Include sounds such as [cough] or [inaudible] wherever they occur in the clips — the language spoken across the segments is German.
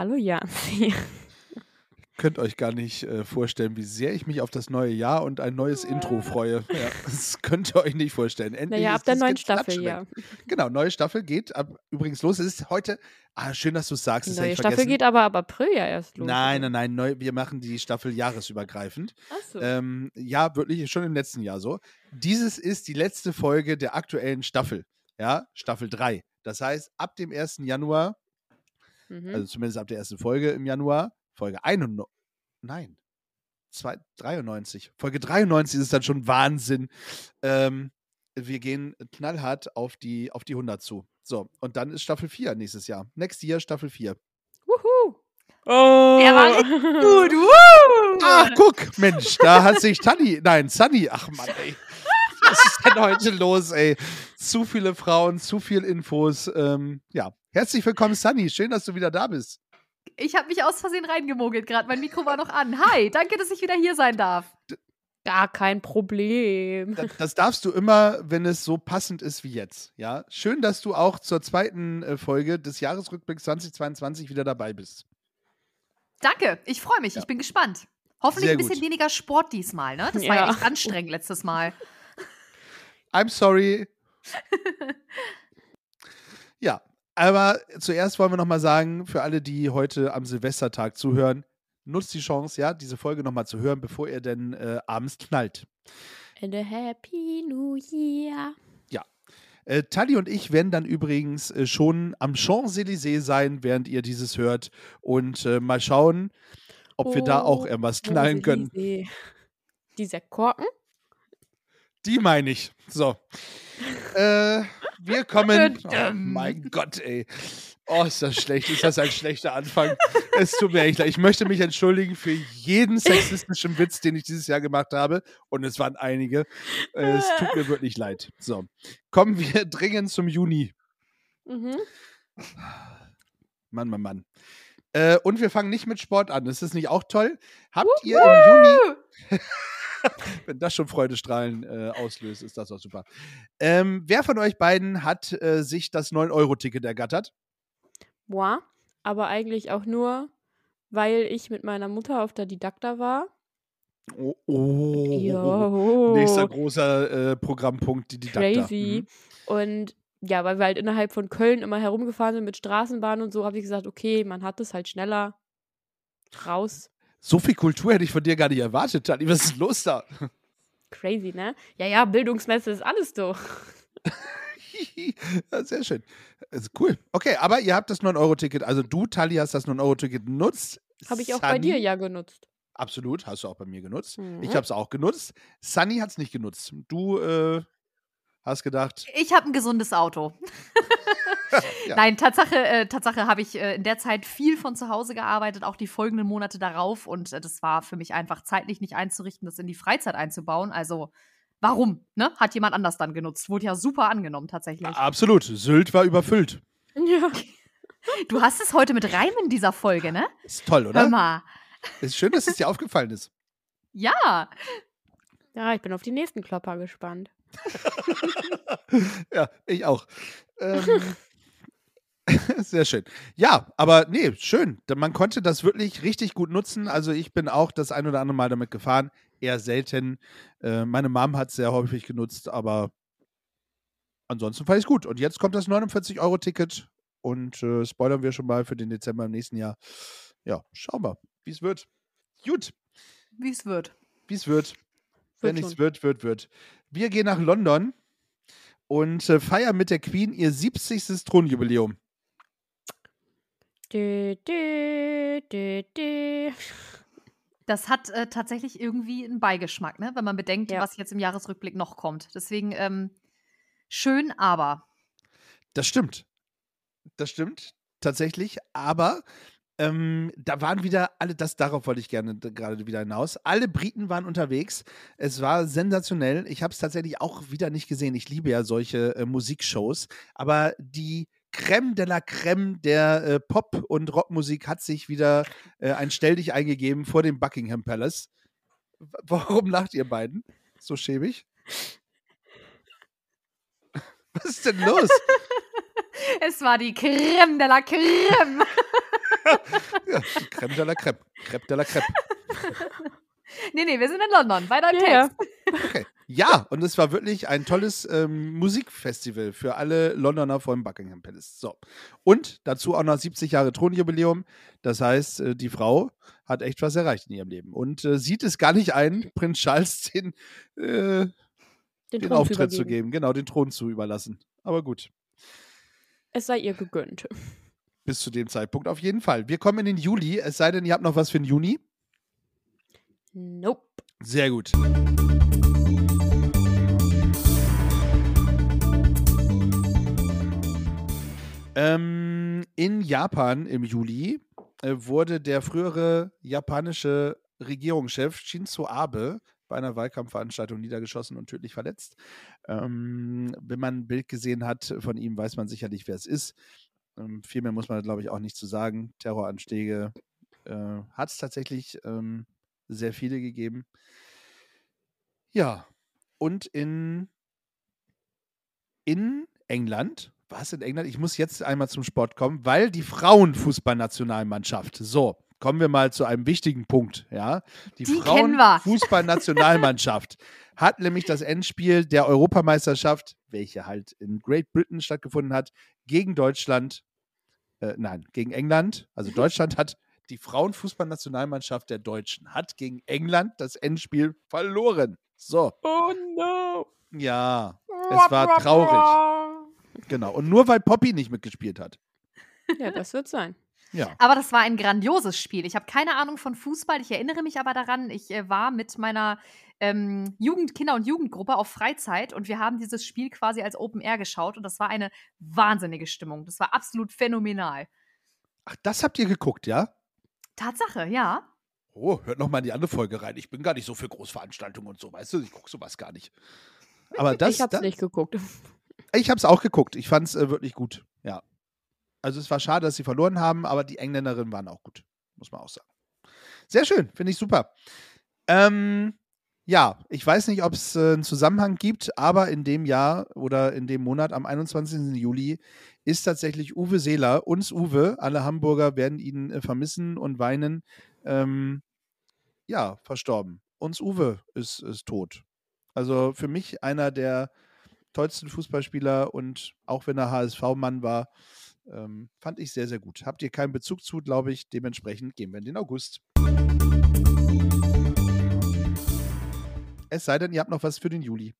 Hallo Janzi. [laughs] könnt euch gar nicht äh, vorstellen, wie sehr ich mich auf das neue Jahr und ein neues Intro freue. Ja, [laughs] das könnt ihr euch nicht vorstellen. Endlich Naja, ab der neuen Staffel, ja. Genau, neue Staffel geht ab, übrigens los. Es ist heute, ah, schön, dass du es sagst. Die neue Staffel vergessen. geht aber ab April ja erst los. Nein, nein, nein, neu, wir machen die Staffel jahresübergreifend. Achso. Ähm, ja, wirklich schon im letzten Jahr so. Dieses ist die letzte Folge der aktuellen Staffel. Ja, Staffel 3. Das heißt, ab dem 1. Januar mhm. also zumindest ab der ersten Folge im Januar, Folge 91, nein, zwei, 93, Folge 93 ist es dann schon Wahnsinn. Ähm, wir gehen knallhart auf die, auf die 100 zu. So, und dann ist Staffel 4 nächstes Jahr. Next Year Staffel 4. Wuhu. Oh. Der war richtig gut. [laughs] Woo! Ach, guck, Mensch, da hat sich Tanni, nein, Sunny, ach Mann, ey. Was ist denn heute los, ey? Zu viele Frauen, zu viel Infos. Ähm, ja, herzlich willkommen, Sunny. Schön, dass du wieder da bist. Ich habe mich aus Versehen reingemogelt gerade. Mein Mikro war noch an. Hi, danke, dass ich wieder hier sein darf. Gar kein Problem. Das, das darfst du immer, wenn es so passend ist wie jetzt. Ja, schön, dass du auch zur zweiten äh, Folge des Jahresrückblicks 2022 wieder dabei bist. Danke, ich freue mich. Ja. Ich bin gespannt. Hoffentlich ein bisschen weniger Sport diesmal, ne? Das war Ja. ja echt anstrengend letztes Mal. I'm sorry. [laughs] ja, aber zuerst wollen wir noch mal sagen, für alle, die heute am Silvestertag zuhören, nutzt die Chance, ja, diese Folge noch mal zu hören, bevor ihr denn äh, abends knallt. And a happy new year. Äh, Tali und ich werden dann übrigens äh, schon am Champs-Élysées sein, während ihr dieses hört. Und äh, mal schauen, ob wir da auch Oh, irgendwas knallen können. Dieser Korken? Die meine ich. So. äh, wir kommen. Oh, mein Gott, ey. Oh, ist das schlecht. Ist das ein schlechter Anfang? Es tut mir echt leid. Ich möchte mich entschuldigen für jeden sexistischen Witz, den ich dieses Jahr gemacht habe. Und es waren einige. Es tut mir wirklich leid. So. Kommen wir [laughs] dringend zum Juni. Mhm. Mann, Mann, Mann. Äh, und wir fangen nicht mit Sport an. Ist das nicht auch toll? Habt ihr im Juni. [laughs] Wenn das schon Freudestrahlen äh, auslöst, ist das auch super. Ähm, wer von euch beiden hat äh, sich das 9-Euro-Ticket ergattert? Moi, aber eigentlich auch nur, weil ich mit meiner Mutter auf der Didakta war. Oh, oh. Jo. Nächster großer äh, Programmpunkt, die Didakta. crazy. Und ja, weil wir halt innerhalb von Köln immer herumgefahren sind mit Straßenbahnen und so, habe ich gesagt, okay, man hat es halt schneller raus. So viel Kultur hätte ich von dir gar nicht erwartet, Tani. Was ist los da? Crazy, ne? Ja, ja, Bildungsmesse ist alles doch. [laughs] ja, sehr schön. Ist cool. Okay, aber ihr habt das 9-Euro-Ticket. Also du, Tali, hast das 9-Euro-Ticket genutzt. Habe ich auch bei Sunny- dir ja genutzt. Absolut, hast du auch bei mir genutzt. Mhm. Ich habe es auch genutzt. Sunny hat es nicht genutzt. Du äh, hast gedacht, Ich habe ein gesundes Auto. [laughs] [laughs] Ja. Nein, Tatsache, äh, Tatsache habe ich äh, in der Zeit viel von zu Hause gearbeitet, auch die folgenden Monate darauf. Und äh, das war für mich einfach zeitlich nicht einzurichten, das in die Freizeit einzubauen. Also, warum? Ne? Hat jemand anders dann genutzt. Wurde ja super angenommen, tatsächlich. absolut, Sylt war überfüllt. Ja. Du hast es heute mit Reim in dieser Folge, ne? Ist toll, Hör oder? mal. Ist schön, dass es dir aufgefallen ist. [laughs] Ja. Ja, ich bin auf die nächsten Klopper gespannt. [laughs] Ja, ich auch. Ähm, [laughs] sehr schön. Ja, aber nee, schön. Man konnte das wirklich richtig gut nutzen. Also ich bin auch das ein oder andere Mal damit gefahren. Eher selten. Äh, meine Mom hat es sehr häufig genutzt, aber ansonsten fand ich es gut. Und jetzt kommt das 49-Euro-Ticket und äh, spoilern wir schon mal für den Dezember im nächsten Jahr. Ja, schauen wir, wie es wird. Gut, Wie es wird. wie es wird. Wenn nichts schon. wird, wird, wird. Wir gehen nach London und äh, feiern mit der Queen ihr 70. Thronjubiläum. Dü, dü, dü, dü. Das hat äh, tatsächlich irgendwie einen Beigeschmack, ne? wenn man bedenkt, Ja. was jetzt im Jahresrückblick noch kommt. Deswegen ähm, schön, aber. Das stimmt. Das stimmt tatsächlich. Aber Ähm, da waren wieder alle, das darauf wollte ich gerne gerade wieder hinaus. Alle Briten waren unterwegs. Es war sensationell. Ich habe es tatsächlich auch wieder nicht gesehen. Ich liebe ja solche äh, Musikshows. Aber die Creme de la Creme der äh, Pop- und Rockmusik hat sich wieder äh, ein Stelldich eingegeben vor dem Buckingham Palace. Warum lacht ihr beiden? So schäbig? [laughs] Was ist denn los? [laughs] Es war die Creme de la Creme. [laughs] Ja, die Creme de la Creme. Creme de la Creme. nee, nee, wir sind in London. Weiter im Ja, ja. Text. Okay. Ja, und es war wirklich ein tolles ähm, Musikfestival für alle Londoner vor dem Buckingham Palace. So. Und dazu auch noch 70 Jahre Thronjubiläum. Das heißt, äh, die Frau hat echt was erreicht in ihrem Leben und äh, sieht es gar nicht ein, Prinz Charles [laughs] den, äh, Den, den Auftritt zu übergeben. geben, genau, den Thron zu überlassen. Aber gut, Es sei ihr gegönnt. bis zu dem Zeitpunkt auf jeden Fall. Wir kommen in den Juli, es sei denn, ihr habt noch was für den Juni. Nope. Sehr gut. Ähm, in Japan im Juli äh, wurde der frühere japanische Regierungschef Shinzo Abe bei einer Wahlkampfveranstaltung niedergeschossen und tödlich verletzt. Ähm, wenn man ein Bild gesehen hat von ihm, weiß man sicherlich, wer es ist. Ähm, viel mehr muss man, glaube ich, auch nicht zu sagen. Terroranschläge äh, hat es tatsächlich ähm, sehr viele gegeben. Ja, und in, in England, was in England? Ich muss jetzt einmal zum Sport kommen, weil die Frauenfußballnationalmannschaft, so, kommen wir mal zu einem wichtigen Punkt, ja. Die, Die. Frauenfußballnationalmannschaft [laughs] hat nämlich das Endspiel der Europameisterschaft, welche halt in Great Britain stattgefunden hat, gegen Deutschland, äh, nein, gegen England. Also Deutschland hat die Frauenfußballnationalmannschaft der Deutschen hat gegen England das Endspiel verloren. So, Oh no. ja, es war traurig. Genau. Und nur weil Poppy nicht mitgespielt hat. Ja, das wird sein. Ja. Aber das war ein grandioses Spiel. Ich habe keine Ahnung von Fußball. Ich erinnere mich aber daran, ich äh, war mit meiner ähm, Jugend, Kinder- und Jugendgruppe auf Freizeit und wir haben dieses Spiel quasi als Open Air geschaut und das war eine wahnsinnige Stimmung. Das war absolut phänomenal. Ach, das habt ihr geguckt, ja? Tatsache, ja. Oh, hört noch mal in die andere Folge rein. Ich bin gar nicht so für Großveranstaltungen und so, weißt du? Ich gucke sowas gar nicht. Aber das, ich hab's da- nicht geguckt. Ich habe es auch geguckt. Ich fand es äh, wirklich gut. Ja. Also es war schade, dass sie verloren haben, aber die Engländerinnen waren auch gut. Muss man auch sagen. Sehr schön, finde ich super. Ähm, ja, ich weiß nicht, ob es äh, einen Zusammenhang gibt, aber in dem Jahr oder in dem Monat am 21. Juli ist tatsächlich Uwe Seeler, uns Uwe, alle Hamburger werden ihn äh, vermissen und weinen, ähm, ja, verstorben. Uns Uwe ist, ist tot. Also für mich einer der tollsten Fußballspieler und auch wenn er HSV-Mann war, ähm, fand ich sehr, sehr gut. Habt ihr keinen Bezug zu, glaube ich. Dementsprechend gehen wir in den August. Es sei denn, ihr habt noch was für den Juli.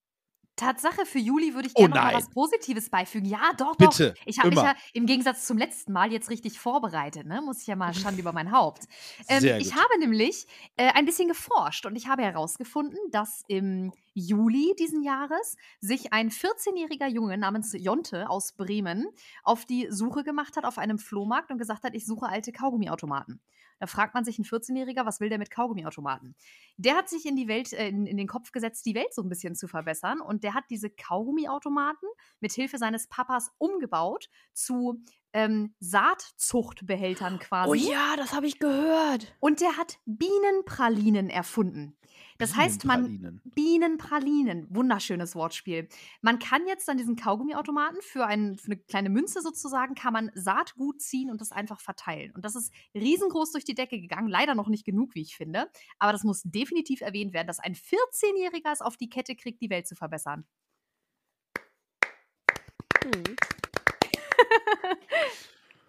Tatsache, für Juli würde ich Oh gerne noch mal was Positives beifügen. Ja, doch, Bitte, doch. Ich habe mich ja im Gegensatz zum letzten Mal jetzt richtig vorbereitet, ne? Muss ich ja mal Schande über mein Haupt. Ähm, Sehr ich gut. habe nämlich äh, ein bisschen geforscht und ich habe herausgefunden, dass im Juli diesen Jahres sich ein 14-jähriger Junge namens Jonte aus Bremen auf die Suche gemacht hat auf einem Flohmarkt und gesagt hat, ich suche alte Kaugummiautomaten. Da fragt man sich ein 14-Jähriger, was will der mit Kaugummiautomaten? Der hat sich in die Welt, äh, in, in den Kopf gesetzt, die Welt so ein bisschen zu verbessern. Und der hat diese Kaugummiautomaten mit Hilfe seines Papas umgebaut zu ähm, Saatzuchtbehältern quasi. Oh ja, das habe ich gehört. Und der hat Bienenpralinen erfunden. Das heißt, man Bienenpralinen. Wunderschönes Wortspiel. Man kann jetzt an diesen Kaugummiautomaten für, ein, für eine kleine Münze sozusagen, kann man Saatgut ziehen und das einfach verteilen. Und das ist riesengroß durch die Decke gegangen. Leider noch nicht genug, wie ich finde. Aber das muss definitiv erwähnt werden, dass ein 14-Jähriger es auf die Kette kriegt, die Welt zu verbessern. Hm. [laughs]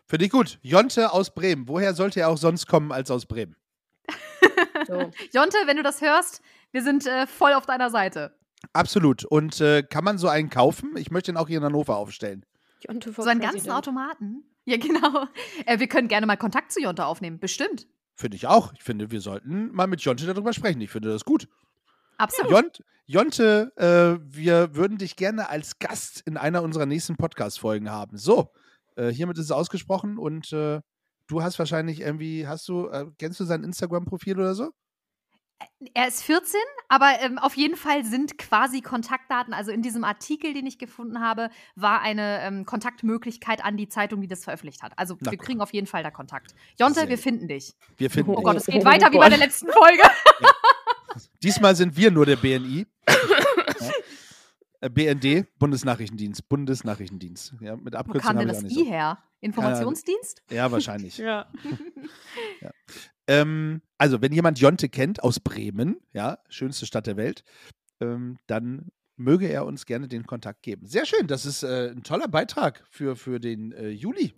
Finde ich gut. Jonte aus Bremen. Woher sollte er auch sonst kommen als aus Bremen? So. [laughs] Jonte, wenn du das hörst, wir sind äh, voll auf deiner Seite. Absolut. Und äh, kann man so einen kaufen? Ich möchte ihn auch hier in Hannover aufstellen. Jonte So einen ganzen President. Automaten? Ja, genau. [laughs] Äh, wir können gerne mal Kontakt zu Jonte aufnehmen. Bestimmt. Finde ich auch. Ich finde, wir sollten mal mit Jonte darüber sprechen. Ich finde das gut. Absolut. Jont, Jonte, äh, wir würden dich gerne als Gast in einer unserer nächsten Podcast-Folgen haben. So, äh, hiermit ist es ausgesprochen und äh, du hast wahrscheinlich irgendwie, hast du, äh, kennst du sein Instagram-Profil oder so? Er ist 14, aber ähm, auf jeden Fall sind quasi Kontaktdaten, also in diesem Artikel, den ich gefunden habe, war eine ähm, Kontaktmöglichkeit an die Zeitung, die das veröffentlicht hat. Also Na wir kriegen auf jeden Fall da Kontakt. Jonte, wir finden dich. Wir finden Oh Oh dich. Gott, es geht Oh weiter wie bei der letzten Folge. Diesmal sind wir nur der BNI. [laughs] ja. Äh, BND, Bundesnachrichtendienst, Bundesnachrichtendienst. Ja, mit Wo Abkürzung kam habe denn das I so. her? Informationsdienst? Ja, wahrscheinlich. [laughs] Ja. Ähm, also, wenn jemand Jonte kennt aus Bremen, ja, schönste Stadt der Welt, ähm, dann möge er uns gerne den Kontakt geben. Sehr schön, das ist äh, ein toller Beitrag für, für den äh, Juli.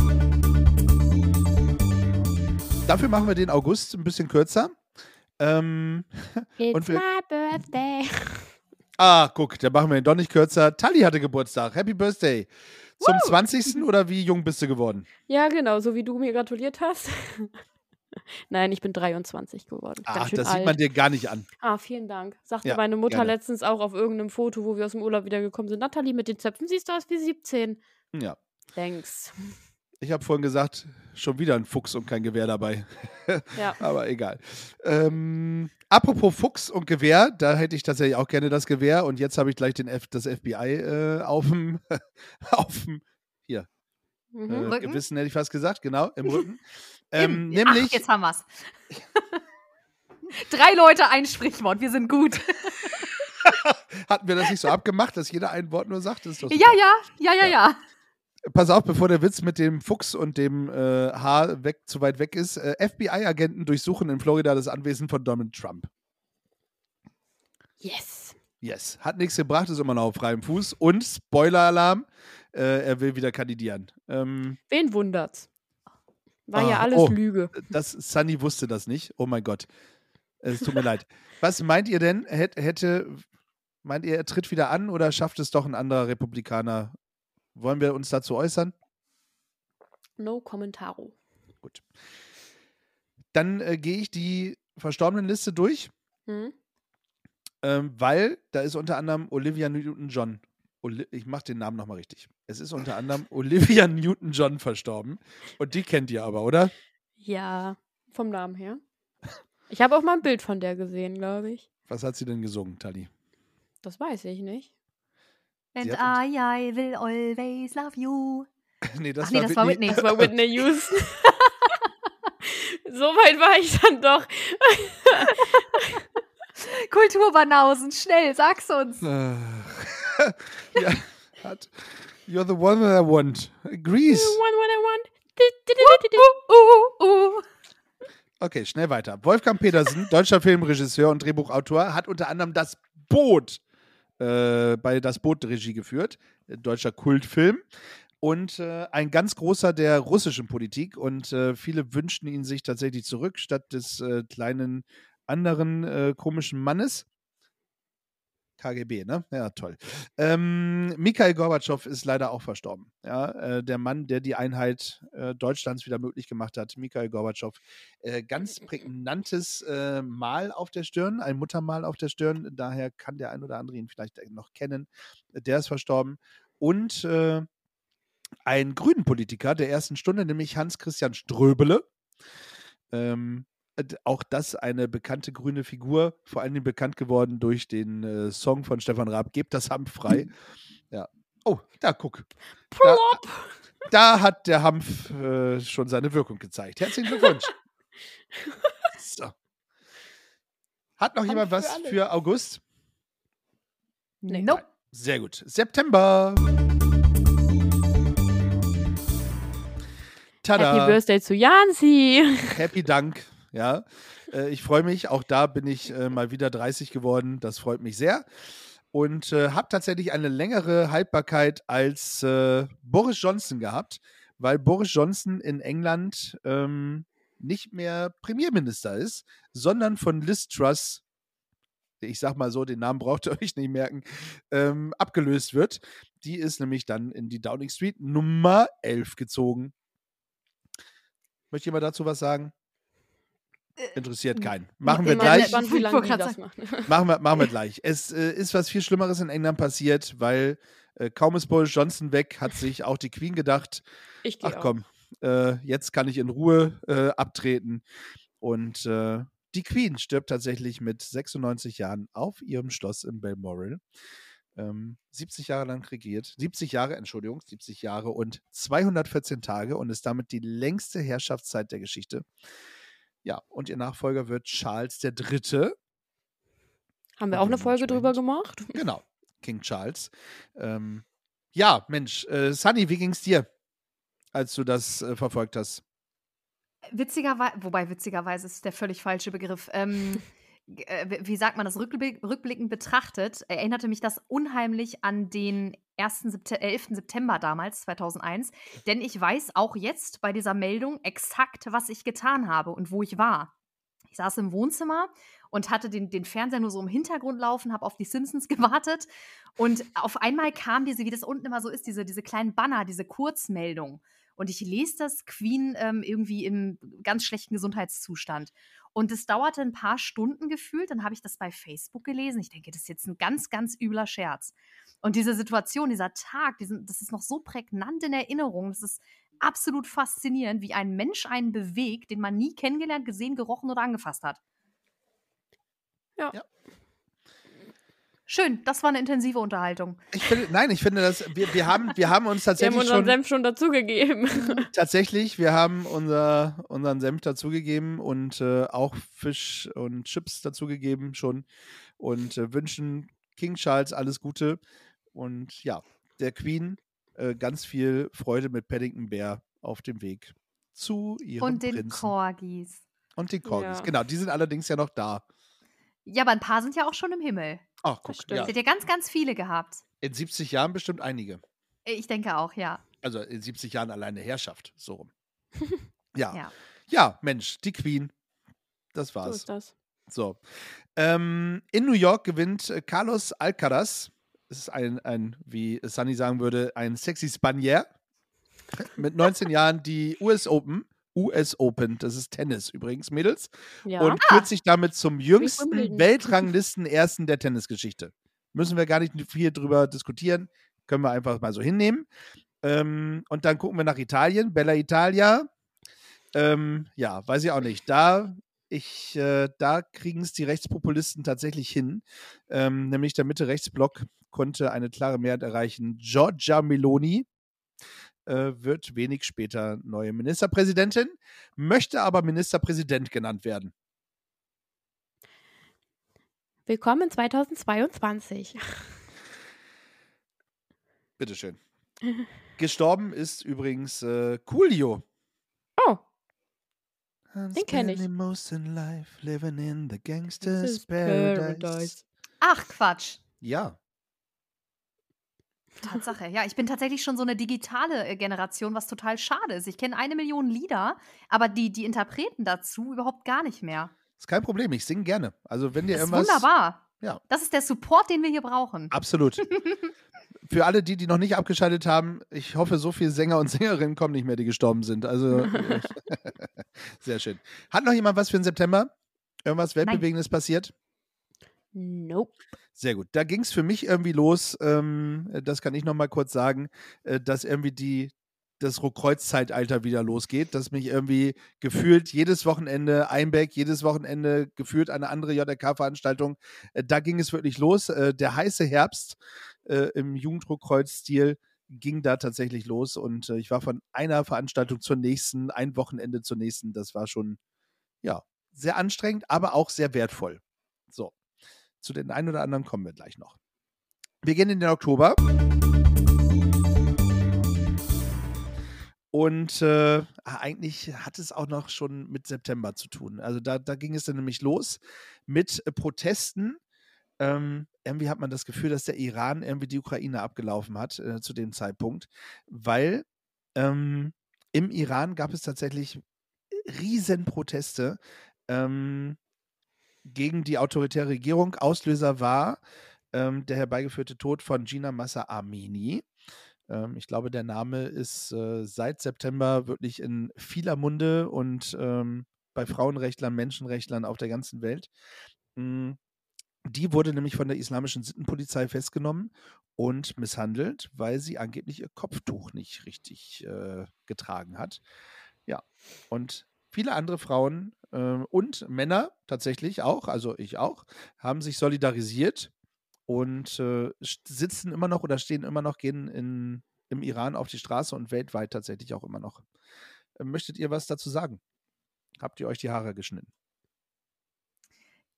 Dafür machen wir den August ein bisschen kürzer. Ähm, [laughs] It's my birthday. [laughs] ah, guck, da machen wir ihn doch nicht kürzer. Tali hatte Geburtstag. Happy Birthday. Zum 20. [laughs] oder wie jung bist du geworden? Ja, genau, so wie du mir gratuliert hast. [laughs] Nein, ich bin 23 geworden. Ach, das alt. sieht man dir gar nicht an. Ah, vielen Dank. Sagte Ja, meine Mutter gerne. letztens auch auf irgendeinem Foto, wo wir aus dem Urlaub wiedergekommen sind. Nathalie, mit den Zöpfen siehst du aus wie 17. Ja. Thanks. Ich habe vorhin gesagt, schon wieder ein Fuchs und kein Gewehr dabei. Ja. [laughs] Aber egal. Ähm, apropos Fuchs und Gewehr, da hätte ich tatsächlich auch gerne das Gewehr und jetzt habe ich gleich den F das FBI äh, auf dem [laughs] auf dem hier Mhm. äh? Gewissen hätte ich fast gesagt, genau im Rücken. [laughs] ähm, Im- nämlich Ach, jetzt haben wir's. Drei Leute, ein Sprichwort. Wir sind gut. [laughs] hatten wir das nicht so abgemacht, dass jeder ein Wort nur sagt. Ja, ja, ja, ja, ja. Pass auf, bevor der Witz mit dem Fuchs und dem äh, Haar weg, zu weit weg ist. Äh, FBI-Agenten durchsuchen in Florida das Anwesen von Donald Trump. Yes. Yes. Hat nichts gebracht, ist immer noch auf freiem Fuß. Und Spoiler-Alarm, äh, er will wieder kandidieren. Ähm, Wen wundert's? War Ah, ja alles oh. Lüge. das, Sunny wusste das nicht. Oh mein Gott. Es tut mir leid. Was meint ihr denn, hätt- hätte, meint ihr, er tritt wieder an oder schafft es doch ein anderer Republikaner? Wollen wir uns dazu äußern? No Commentaro. Gut. Dann äh, gehe ich die verstorbenen Liste durch. Hm? Ähm, weil da ist unter anderem Olivia Newton-John. Oli ich mache den Namen nochmal richtig. Es ist unter anderem [laughs] Olivia Newton-John verstorben. Und die kennt ihr aber, oder? Ja, vom Namen her. Ich habe auch mal ein Bild von der gesehen, glaube ich. Was hat sie denn gesungen, Tali? Das weiß ich nicht. And I, I will always love you. [laughs] nee, das, Ach nee, war, das war Whitney. Whitney. Das war Whitney Houston. [laughs] so weit war ich dann doch. [laughs] Kulturbanausen, schnell, sag's uns. Ja, hat. You're the one that I want. Grease. One what I want. Uh, uh. Okay, schnell weiter. Wolfgang Petersen, deutscher Filmregisseur und Drehbuchautor, hat unter anderem das Boot äh, bei das Boot Regie geführt, äh, deutscher Kultfilm. Und äh, ein ganz großer der russischen Politik. Und äh, viele wünschten ihn sich tatsächlich zurück, statt des äh, kleinen anderen äh, komischen Mannes. KGB, ne? Ja, toll. Ähm, Mikhail Gorbatschow ist leider auch verstorben. Ja, äh, der Mann, der die Einheit äh, Deutschlands wieder möglich gemacht hat, Mikhail Gorbatschow. Äh, ganz prägnantes äh, Mal auf der Stirn, ein Muttermal auf der Stirn. Daher kann der ein oder andere ihn vielleicht noch kennen. Der ist verstorben. Und äh, ein grünen Politiker der ersten Stunde, nämlich Hans-Christian Ströbele. Ähm, äh, auch das eine bekannte grüne Figur, vor allen Dingen bekannt geworden durch den äh, Song von Stefan Raab, Gebt das Hanf frei. Ja. Oh, da guck. Da, da hat der Hanf äh, schon seine Wirkung gezeigt. Herzlichen Glückwunsch. [laughs] so. Hat noch Hanf jemand für was alle. für August? Nee. Nope. Sehr gut. September. Tada. Happy Birthday zu Jansi. Happy Dank. Ja, äh, ich freue mich. Auch da bin ich äh, mal wieder 30 geworden. Das freut mich sehr. Und äh, habe tatsächlich eine längere Haltbarkeit als äh, Boris Johnson gehabt, weil Boris Johnson in England ähm, nicht mehr Premierminister ist, sondern von Liz Truss, ich sag mal so, den Namen braucht ihr [laughs] euch nicht merken, ähm, abgelöst wird. Die ist nämlich dann in die Downing Street Nummer 11 gezogen. Möchte jemand dazu was sagen? Interessiert keinen. Machen wir gleich. gespannt, wie lange das machen. [laughs] Machen wir, machen wir gleich. Es äh, ist was viel Schlimmeres in England passiert, weil äh, kaum ist Boris Johnson weg, hat sich auch die Queen gedacht, Ich ach auch. komm, äh, jetzt kann ich in Ruhe äh, abtreten. Und äh, die Queen stirbt tatsächlich mit 96 Jahren auf ihrem Schloss in Balmoral. Ähm, 70 Jahre lang regiert, 70 Jahre, Entschuldigung, 70 Jahre und 214 Tage und ist damit die längste Herrschaftszeit der Geschichte. Ja, und ihr Nachfolger wird Charles III. Haben wir auch eine Folge drüber gemacht? Genau, King Charles. Ähm, ja, Mensch, äh, Sunny, wie ging's dir, als du das äh, verfolgt hast? Witzigerweise, wobei witzigerweise ist der völlig falsche Begriff. Ähm, äh, [laughs] wie- wie sagt man das, rückblick, rückblickend betrachtet, erinnerte mich das unheimlich an den 1. Septe 11. September damals, 2001. Denn ich weiß auch jetzt bei dieser Meldung exakt, was ich getan habe und wo ich war. Ich saß im Wohnzimmer und hatte den, den Fernseher nur so im Hintergrund laufen, habe auf die Simpsons [laughs] gewartet. Und auf einmal kam diese, wie das unten immer so ist, diese, diese kleinen Banner, diese Kurzmeldung. Und ich lese das Queen ähm, irgendwie im ganz schlechten Gesundheitszustand. Und es dauerte ein paar Stunden gefühlt. Dann habe ich das bei Facebook gelesen. Ich denke, das ist jetzt ein ganz, ganz übler Scherz. Und diese Situation, dieser Tag, diesen, das ist noch so prägnant in Erinnerung. Das ist absolut faszinierend, wie ein Mensch einen bewegt, den man nie kennengelernt, gesehen, gerochen oder angefasst hat. Ja. Ja. Schön, das war eine intensive Unterhaltung. Ich finde, nein, ich finde, dass wir, wir, haben, wir haben uns [laughs] Wir haben tatsächlich unseren schon. Senf schon dazugegeben. [laughs] Tatsächlich, wir haben unser, unseren Senf dazugegeben und äh, auch Fisch und Chips dazugegeben schon und äh, wünschen King Charles alles Gute und ja, der Queen äh, ganz viel Freude mit Paddington Bear auf dem Weg zu ihrem Und den Prinzen. Corgis. und den Corgis. Ja. Genau, die sind allerdings ja noch da. Ja, aber ein paar sind ja auch schon im Himmel. Ach, guck, stimmt. ja. Sie hat ja ganz, ganz viele gehabt. In 70 Jahren bestimmt einige. Ich denke auch, ja. Also in 70 Jahren alleine Herrschaft, so rum. [laughs] ja. ja. ja, Mensch, die Queen. Das so war's. ist das. So. Ähm, in New York gewinnt äh, Carlos Alcaraz. Das ist ein, ein, wie Sunny sagen würde, ein sexy Spanier. [laughs] Mit 19 Jahren die US Open. US Open, das ist Tennis übrigens, Mädels. Ja. Und kürt sich damit zum jüngsten. Weltranglisten-Ersten der Tennisgeschichte. Müssen wir gar nicht viel drüber diskutieren. Können wir einfach mal so hinnehmen. Ähm, und dann gucken wir nach Italien. Bella Italia. Ähm, ja, weiß ich auch nicht. Da, ich, äh, da kriegen es die Rechtspopulisten tatsächlich hin. Ähm, nämlich der Mitte-Rechtsblock konnte eine klare Mehrheit erreichen. Giorgia Meloni äh, wird wenig später neue Ministerpräsidentin, möchte aber Ministerpräsident genannt werden. Willkommen 2022. [laughs] Bitteschön. Gestorben ist übrigens äh, Coolio. Oh, Den kenn ich. Spending most in life, living in the gangster's this is paradise. paradise. Ach, Quatsch. Ja, Tatsache. Ja, ich bin tatsächlich schon so eine digitale äh, Generation, was total schade ist. Ich kenne eine Million Lieder, aber die, die Interpreten dazu überhaupt gar nicht mehr. ist kein Problem. Ich singe gerne. Also wenn dir Das ist irgendwas. wunderbar. Ja. Das ist der Support, den wir hier brauchen. Absolut. [laughs] Für alle, die, die noch nicht abgeschaltet haben, ich hoffe, so viele Sänger und [laughs] Sängerinnen kommen nicht mehr, die gestorben sind. Also [laughs] sehr schön. Hat noch jemand was für den September? Irgendwas Weltbewegendes passiert? Nope. Sehr gut. Da ging es für mich irgendwie los, ähm, das kann ich noch mal kurz sagen, äh, dass irgendwie die, das Rohkreuzzeitalter wieder losgeht, dass mich irgendwie gefühlt jedes Wochenende Einbeck, jedes Wochenende gefühlt eine andere JRK-Veranstaltung, äh, da ging es wirklich los. Äh, der heiße Herbst äh, im Jugendrohkreuz-Stil ging da tatsächlich los und äh, ich war von einer Veranstaltung zur nächsten, ein Wochenende zur nächsten. Das war schon, ja, sehr anstrengend, aber auch sehr wertvoll. Zu den einen oder anderen kommen wir gleich noch. Wir gehen in den Oktober. Und äh, eigentlich hat es auch noch schon mit September zu tun. Also da, da ging es dann nämlich los mit äh, Protesten. Ähm, irgendwie hat man das Gefühl, dass der Iran irgendwie die Ukraine abgelaufen hat äh, zu dem Zeitpunkt, weil ähm, im Iran gab es tatsächlich Riesenproteste ähm, gegen die autoritäre Regierung. Auslöser war ähm, der herbeigeführte Tod von Gina Massa Amini. Ähm, ich glaube, der Name ist äh, seit September wirklich in vieler Munde und ähm, bei Frauenrechtlern, Menschenrechtlern auf der ganzen Welt. Mm, Die wurde nämlich von der islamischen Sittenpolizei festgenommen und misshandelt, weil sie angeblich ihr Kopftuch nicht richtig äh, getragen hat. Ja, und viele andere Frauen äh, und Männer tatsächlich auch, also ich auch, haben sich solidarisiert und äh, sitzen immer noch oder stehen immer noch, gehen in, im Iran auf die Straße und weltweit tatsächlich auch immer noch. Möchtet ihr was dazu sagen? Habt ihr euch die Haare geschnitten?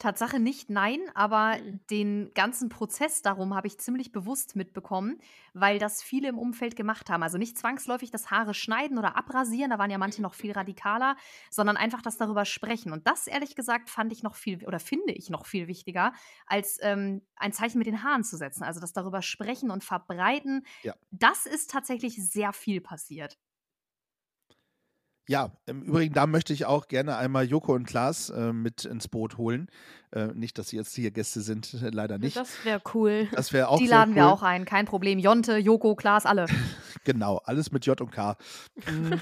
Tatsache nicht, nein, aber Mhm. den ganzen Prozess darum habe ich ziemlich bewusst mitbekommen, weil das viele im Umfeld gemacht haben. Also nicht zwangsläufig das Haare schneiden oder abrasieren, da waren ja manche noch viel radikaler, sondern einfach das darüber sprechen. Und das, ehrlich gesagt, fand ich noch viel oder finde ich noch viel wichtiger, als ähm, ein Zeichen mit den Haaren zu setzen. Also das darüber sprechen und verbreiten, Ja. das ist tatsächlich sehr viel passiert. Ja, im Übrigen, da möchte ich auch gerne einmal Joko und Klaas äh, mit ins Boot holen. Äh, nicht, dass sie jetzt hier Gäste sind, äh, [laughs] leider nicht. Das wäre cool. Das wäre auch Die laden cool. wir auch ein, kein Problem. Jonte, Joko, Klaas, alle. [laughs] Genau, alles mit J und K. Mm,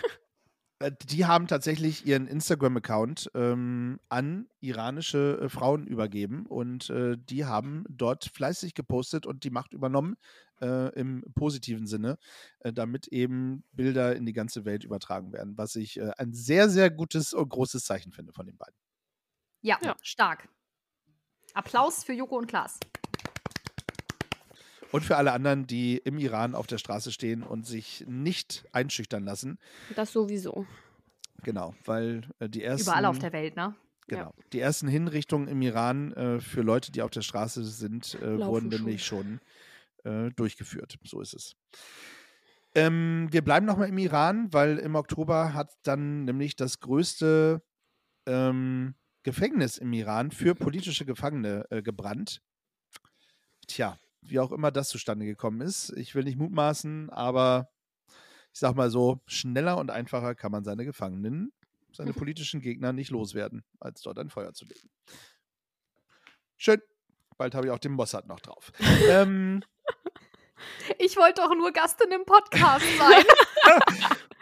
äh, Die haben tatsächlich ihren Instagram-Account ähm, an iranische äh, Frauen übergeben und äh, die haben dort fleißig gepostet und die Macht übernommen äh, im positiven Sinne, äh, damit eben Bilder in die ganze Welt übertragen werden, was ich äh, ein sehr, sehr gutes und großes Zeichen finde von den beiden. Ja, Ja. stark. Applaus für Joko und Klaas. Und für alle anderen, die im Iran auf der Straße stehen und sich nicht einschüchtern lassen. Das sowieso. Genau, weil äh, die ersten. Überall auf der Welt, ne? Genau. Die ersten Hinrichtungen im Iran äh, für Leute, die auf der Straße sind, äh, wurden nämlich schon äh, durchgeführt. So ist es. Ähm, wir bleiben nochmal im Iran, weil im Oktober hat dann nämlich das größte ähm, Gefängnis im Iran für politische Gefangene äh, gebrannt. Tja, wie auch immer das zustande gekommen ist. Ich will nicht mutmaßen, aber ich sag mal so, schneller und einfacher kann man seine Gefangenen, seine politischen Gegner nicht loswerden, als dort ein Feuer zu legen. Schön. Bald habe ich auch den Mossad noch drauf. [laughs] ähm, [laughs] Ich wollte doch nur Gast in dem Podcast sein.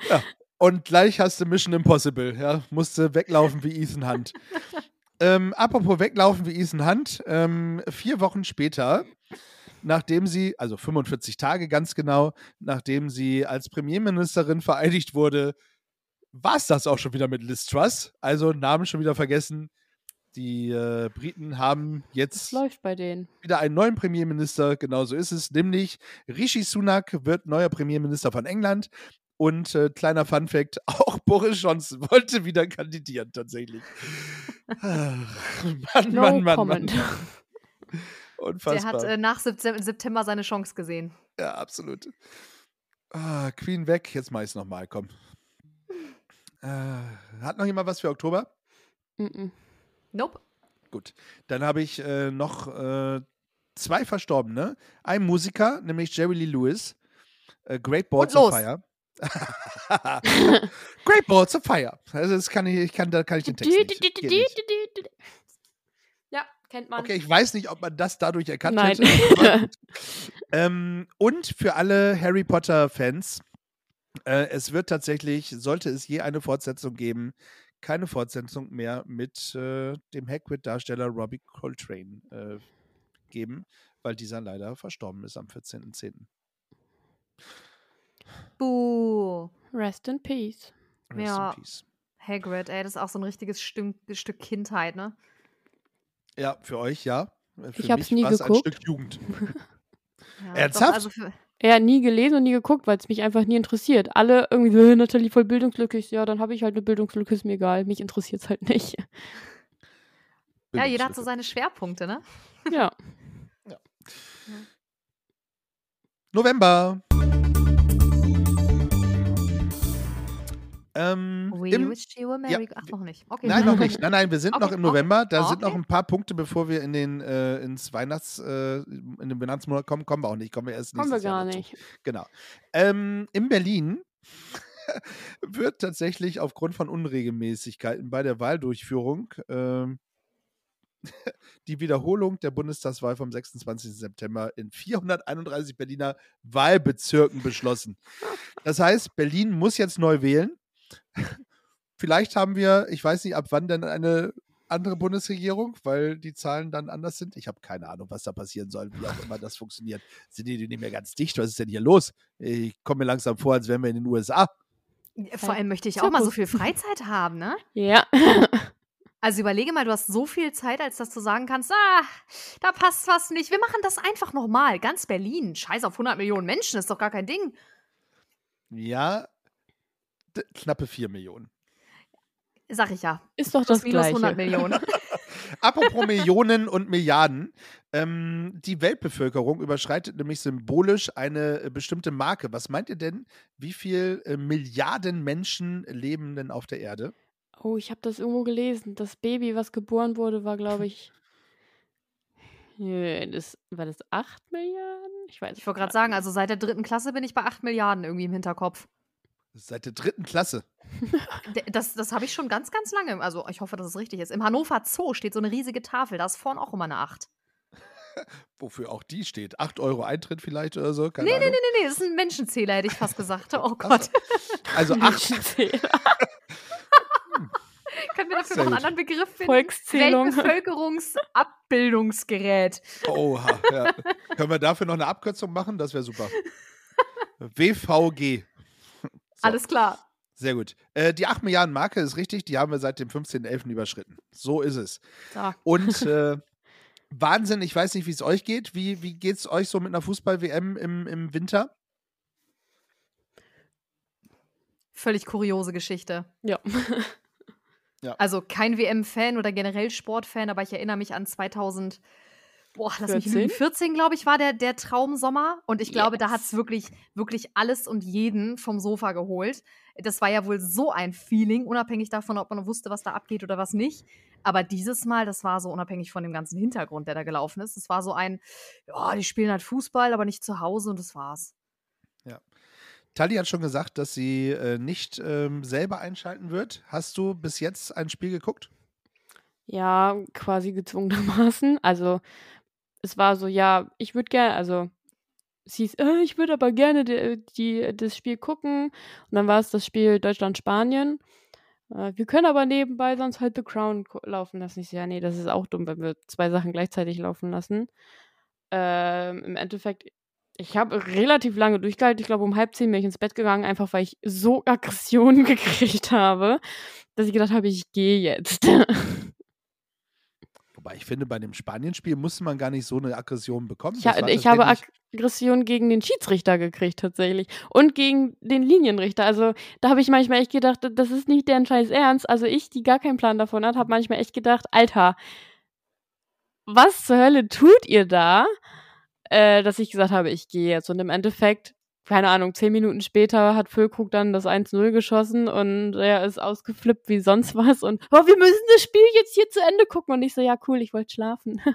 [laughs] [laughs] und gleich hast du Mission Impossible. Ja, musste weglaufen wie Ethan Hunt. ähm, apropos weglaufen wie Ethan Hunt. Ähm, vier Wochen später, nachdem sie, also 45 Tage ganz genau, nachdem sie als Premierministerin vereidigt wurde, war es das auch schon wieder mit Liz Truss. Also Namen schon wieder vergessen. Die äh, Briten haben jetzt wieder einen neuen Premierminister, genau so ist es, nämlich Rishi Sunak wird neuer Premierminister von England. Und äh, kleiner Fun Fact, [laughs] auch Boris Johnson wollte wieder kandidieren, tatsächlich. Mann, No Mann, Mann, comment. Mann. [laughs] Der Unfassbar. hat äh, nach Septem- September seine Chance gesehen. ja, absolut. Ah, Queen weg, jetzt mach ich's nochmal, komm. Äh, hat noch jemand was für Oktober? Mhm. Nope. Gut, dann habe ich äh, noch äh, zwei Verstorbene. Ein Musiker, nämlich Jerry Lee Lewis. Äh, Great Balls of. Fire. [laughs] Great Balls of Fire. Also das kann ich, ich kann, da kann ich den Text nicht. Nicht. Ja, kennt man. Okay, ich weiß nicht, ob man das dadurch erkannt Nein. hätte. [laughs] ähm, und für alle Harry Potter-Fans, äh, es wird tatsächlich, sollte es je eine Fortsetzung geben, keine Fortsetzung mehr mit äh, dem Hagrid-Darsteller Robbie Coltrane äh, geben, weil dieser leider verstorben ist am 14.10. Buh. Rest in peace. Rest Ja. in peace. Hagrid, ey, das ist auch so ein richtiges Stück, Stück Kindheit, ne? Ja, für euch ja. Äh, Für Ich hab's mich nie war's ein geguckt. Stück Jugend. [laughs] Ja, Ernsthaft? Doch, also für, Ja, nie gelesen und nie geguckt, weil es mich einfach nie interessiert. Alle irgendwie so, "Äh, Nathalie voll bildungslücke. Ich so, Ja, dann habe ich halt eine Bildungslücke, ist mir egal. Mich interessiert es halt nicht. ja, jeder hat so seine Schwerpunkte, ne? Ja. November. Ähm, We im, wish you a merry... Ach, noch nicht. Okay. nein, noch [laughs] nicht. Nein, nein, wir sind Okay, noch im okay. November. Da sind noch Okay. ein paar Punkte, bevor wir in den äh, ins Weihnachts äh, in den Weihnachtsmonat kommen. Kommen wir auch nicht. Kommen wir erst Kommen wir nächstes Jahr gar dazu. nicht. Genau. Ähm, in Berlin [laughs] wird tatsächlich aufgrund von Unregelmäßigkeiten bei der Wahldurchführung ähm, [laughs] die Wiederholung der Bundestagswahl vom 26. September in 431 Berliner Wahlbezirken beschlossen. Das heißt, Berlin muss jetzt neu wählen. [laughs] Vielleicht haben wir, ich weiß nicht, ab wann denn eine andere Bundesregierung, weil die Zahlen dann anders sind. Ich habe keine Ahnung, was da passieren soll, wie auch immer das funktioniert. Sind die nicht mehr ganz dicht? Was ist denn hier los? Ich komme mir langsam vor, als wären wir in den USA. Vor allem möchte ich auch mal so viel Freizeit haben, ne? Ja. [laughs] Also überlege mal, du hast so viel Zeit, als dass du sagen kannst, ah, da passt was nicht. Wir machen das einfach nochmal. Ganz Berlin. Scheiß auf 100 Millionen Menschen, ist doch gar kein Ding. Ja, knappe 4 Millionen. Sag ich ja. Ist doch Plus das minus Gleiche. 100 Millionen. [laughs] [laughs] Apropos Millionen und Milliarden. Ähm, die Weltbevölkerung überschreitet nämlich symbolisch eine äh, bestimmte Marke. Was meint ihr denn, wie viel äh, Milliarden Menschen leben denn auf der Erde? Oh, ich habe das irgendwo gelesen. Das Baby, was geboren wurde, war, glaube ich. [laughs] Das, war das 8 Milliarden? Ich weiß Ich wollte gerade sagen, also seit der dritten Klasse bin ich bei 8 Milliarden irgendwie im Hinterkopf. Seit der dritten Klasse. [laughs] Das, das habe ich schon ganz, ganz lange. Also ich hoffe, dass es richtig ist. Im Hannover Zoo steht so eine riesige Tafel. Da ist vorne auch immer eine 8. [laughs] Wofür auch die steht. 8 Euro Eintritt vielleicht oder so. Keine Nee, nee, Ahnung. nee, nee, das ist ein Menschenzähler, hätte ich fast gesagt. Oh [laughs] Gott. Also 8. Können wir dafür noch einen anderen Begriff finden? Volkszählung. Weltbevölkerungsabbildungsgerät. Oha. Ja. Können wir dafür noch eine Abkürzung machen? Das wäre super. WVG. So. Alles klar. Sehr gut. Äh, die 8 Milliarden Marke ist richtig, die haben wir seit dem 15.11. überschritten. So ist es. So. [laughs] Und äh, Wahnsinn, ich weiß nicht, wie es euch geht. Wie, wie geht es euch so mit einer Fußball-WM im, im Winter? Völlig kuriose Geschichte. Ja. Also kein WM-Fan oder generell Sportfan, aber ich erinnere mich an 2000. Boah, lass mich 14? lügen. 14, glaube ich, war der, der Traumsommer. Und ich glaube, da Yes. hat es wirklich, wirklich alles und jeden vom Sofa geholt. Das war ja wohl so ein Feeling, unabhängig davon, ob man wusste, was da abgeht oder was nicht. Aber dieses Mal, das war so unabhängig von dem ganzen Hintergrund, der da gelaufen ist. Es war so ein, ja, die spielen halt Fußball, aber nicht zu Hause und das war's. Tali hat schon gesagt, dass sie äh, nicht ähm, selber einschalten wird. Hast du bis jetzt ein Spiel geguckt? Ja, quasi gezwungenermaßen. Also, es war so, ja, ich würde gerne, also, es hieß, äh, ich würde aber gerne die, die, das Spiel gucken. Und dann war es das Spiel Deutschland-Spanien. Äh, wir können aber nebenbei sonst halt The Crown laufen lassen. Ich so, ja, nee, das ist auch dumm, wenn wir zwei Sachen gleichzeitig laufen lassen. Ähm, Im Endeffekt, ich habe relativ lange durchgehalten. Ich glaube, um halb zehn bin ich ins Bett gegangen, einfach weil ich so [laughs] Aggressionen gekriegt habe, dass ich gedacht habe, ich gehe jetzt. [laughs] Wobei ich finde, bei dem Spanien-Spiel musste man gar nicht so eine Aggression bekommen. Ich, ha- war ich habe Aggression gegen den Schiedsrichter gekriegt, tatsächlich. Und gegen den Linienrichter. Also, da habe ich manchmal echt gedacht, das ist nicht deren scheiß Ernst. Also, ich, die gar keinen Plan davon hat, habe manchmal echt gedacht, Alter, was zur Hölle tut ihr da? Äh, dass ich gesagt habe, ich gehe jetzt. Und im Endeffekt, keine Ahnung, zehn Minuten später hat Füllkrug dann das 1-0 geschossen und er ist ausgeflippt wie sonst was. Und, oh, wir müssen das Spiel jetzt hier zu Ende gucken. Und ich so, ja, cool, ich wollte schlafen. [laughs]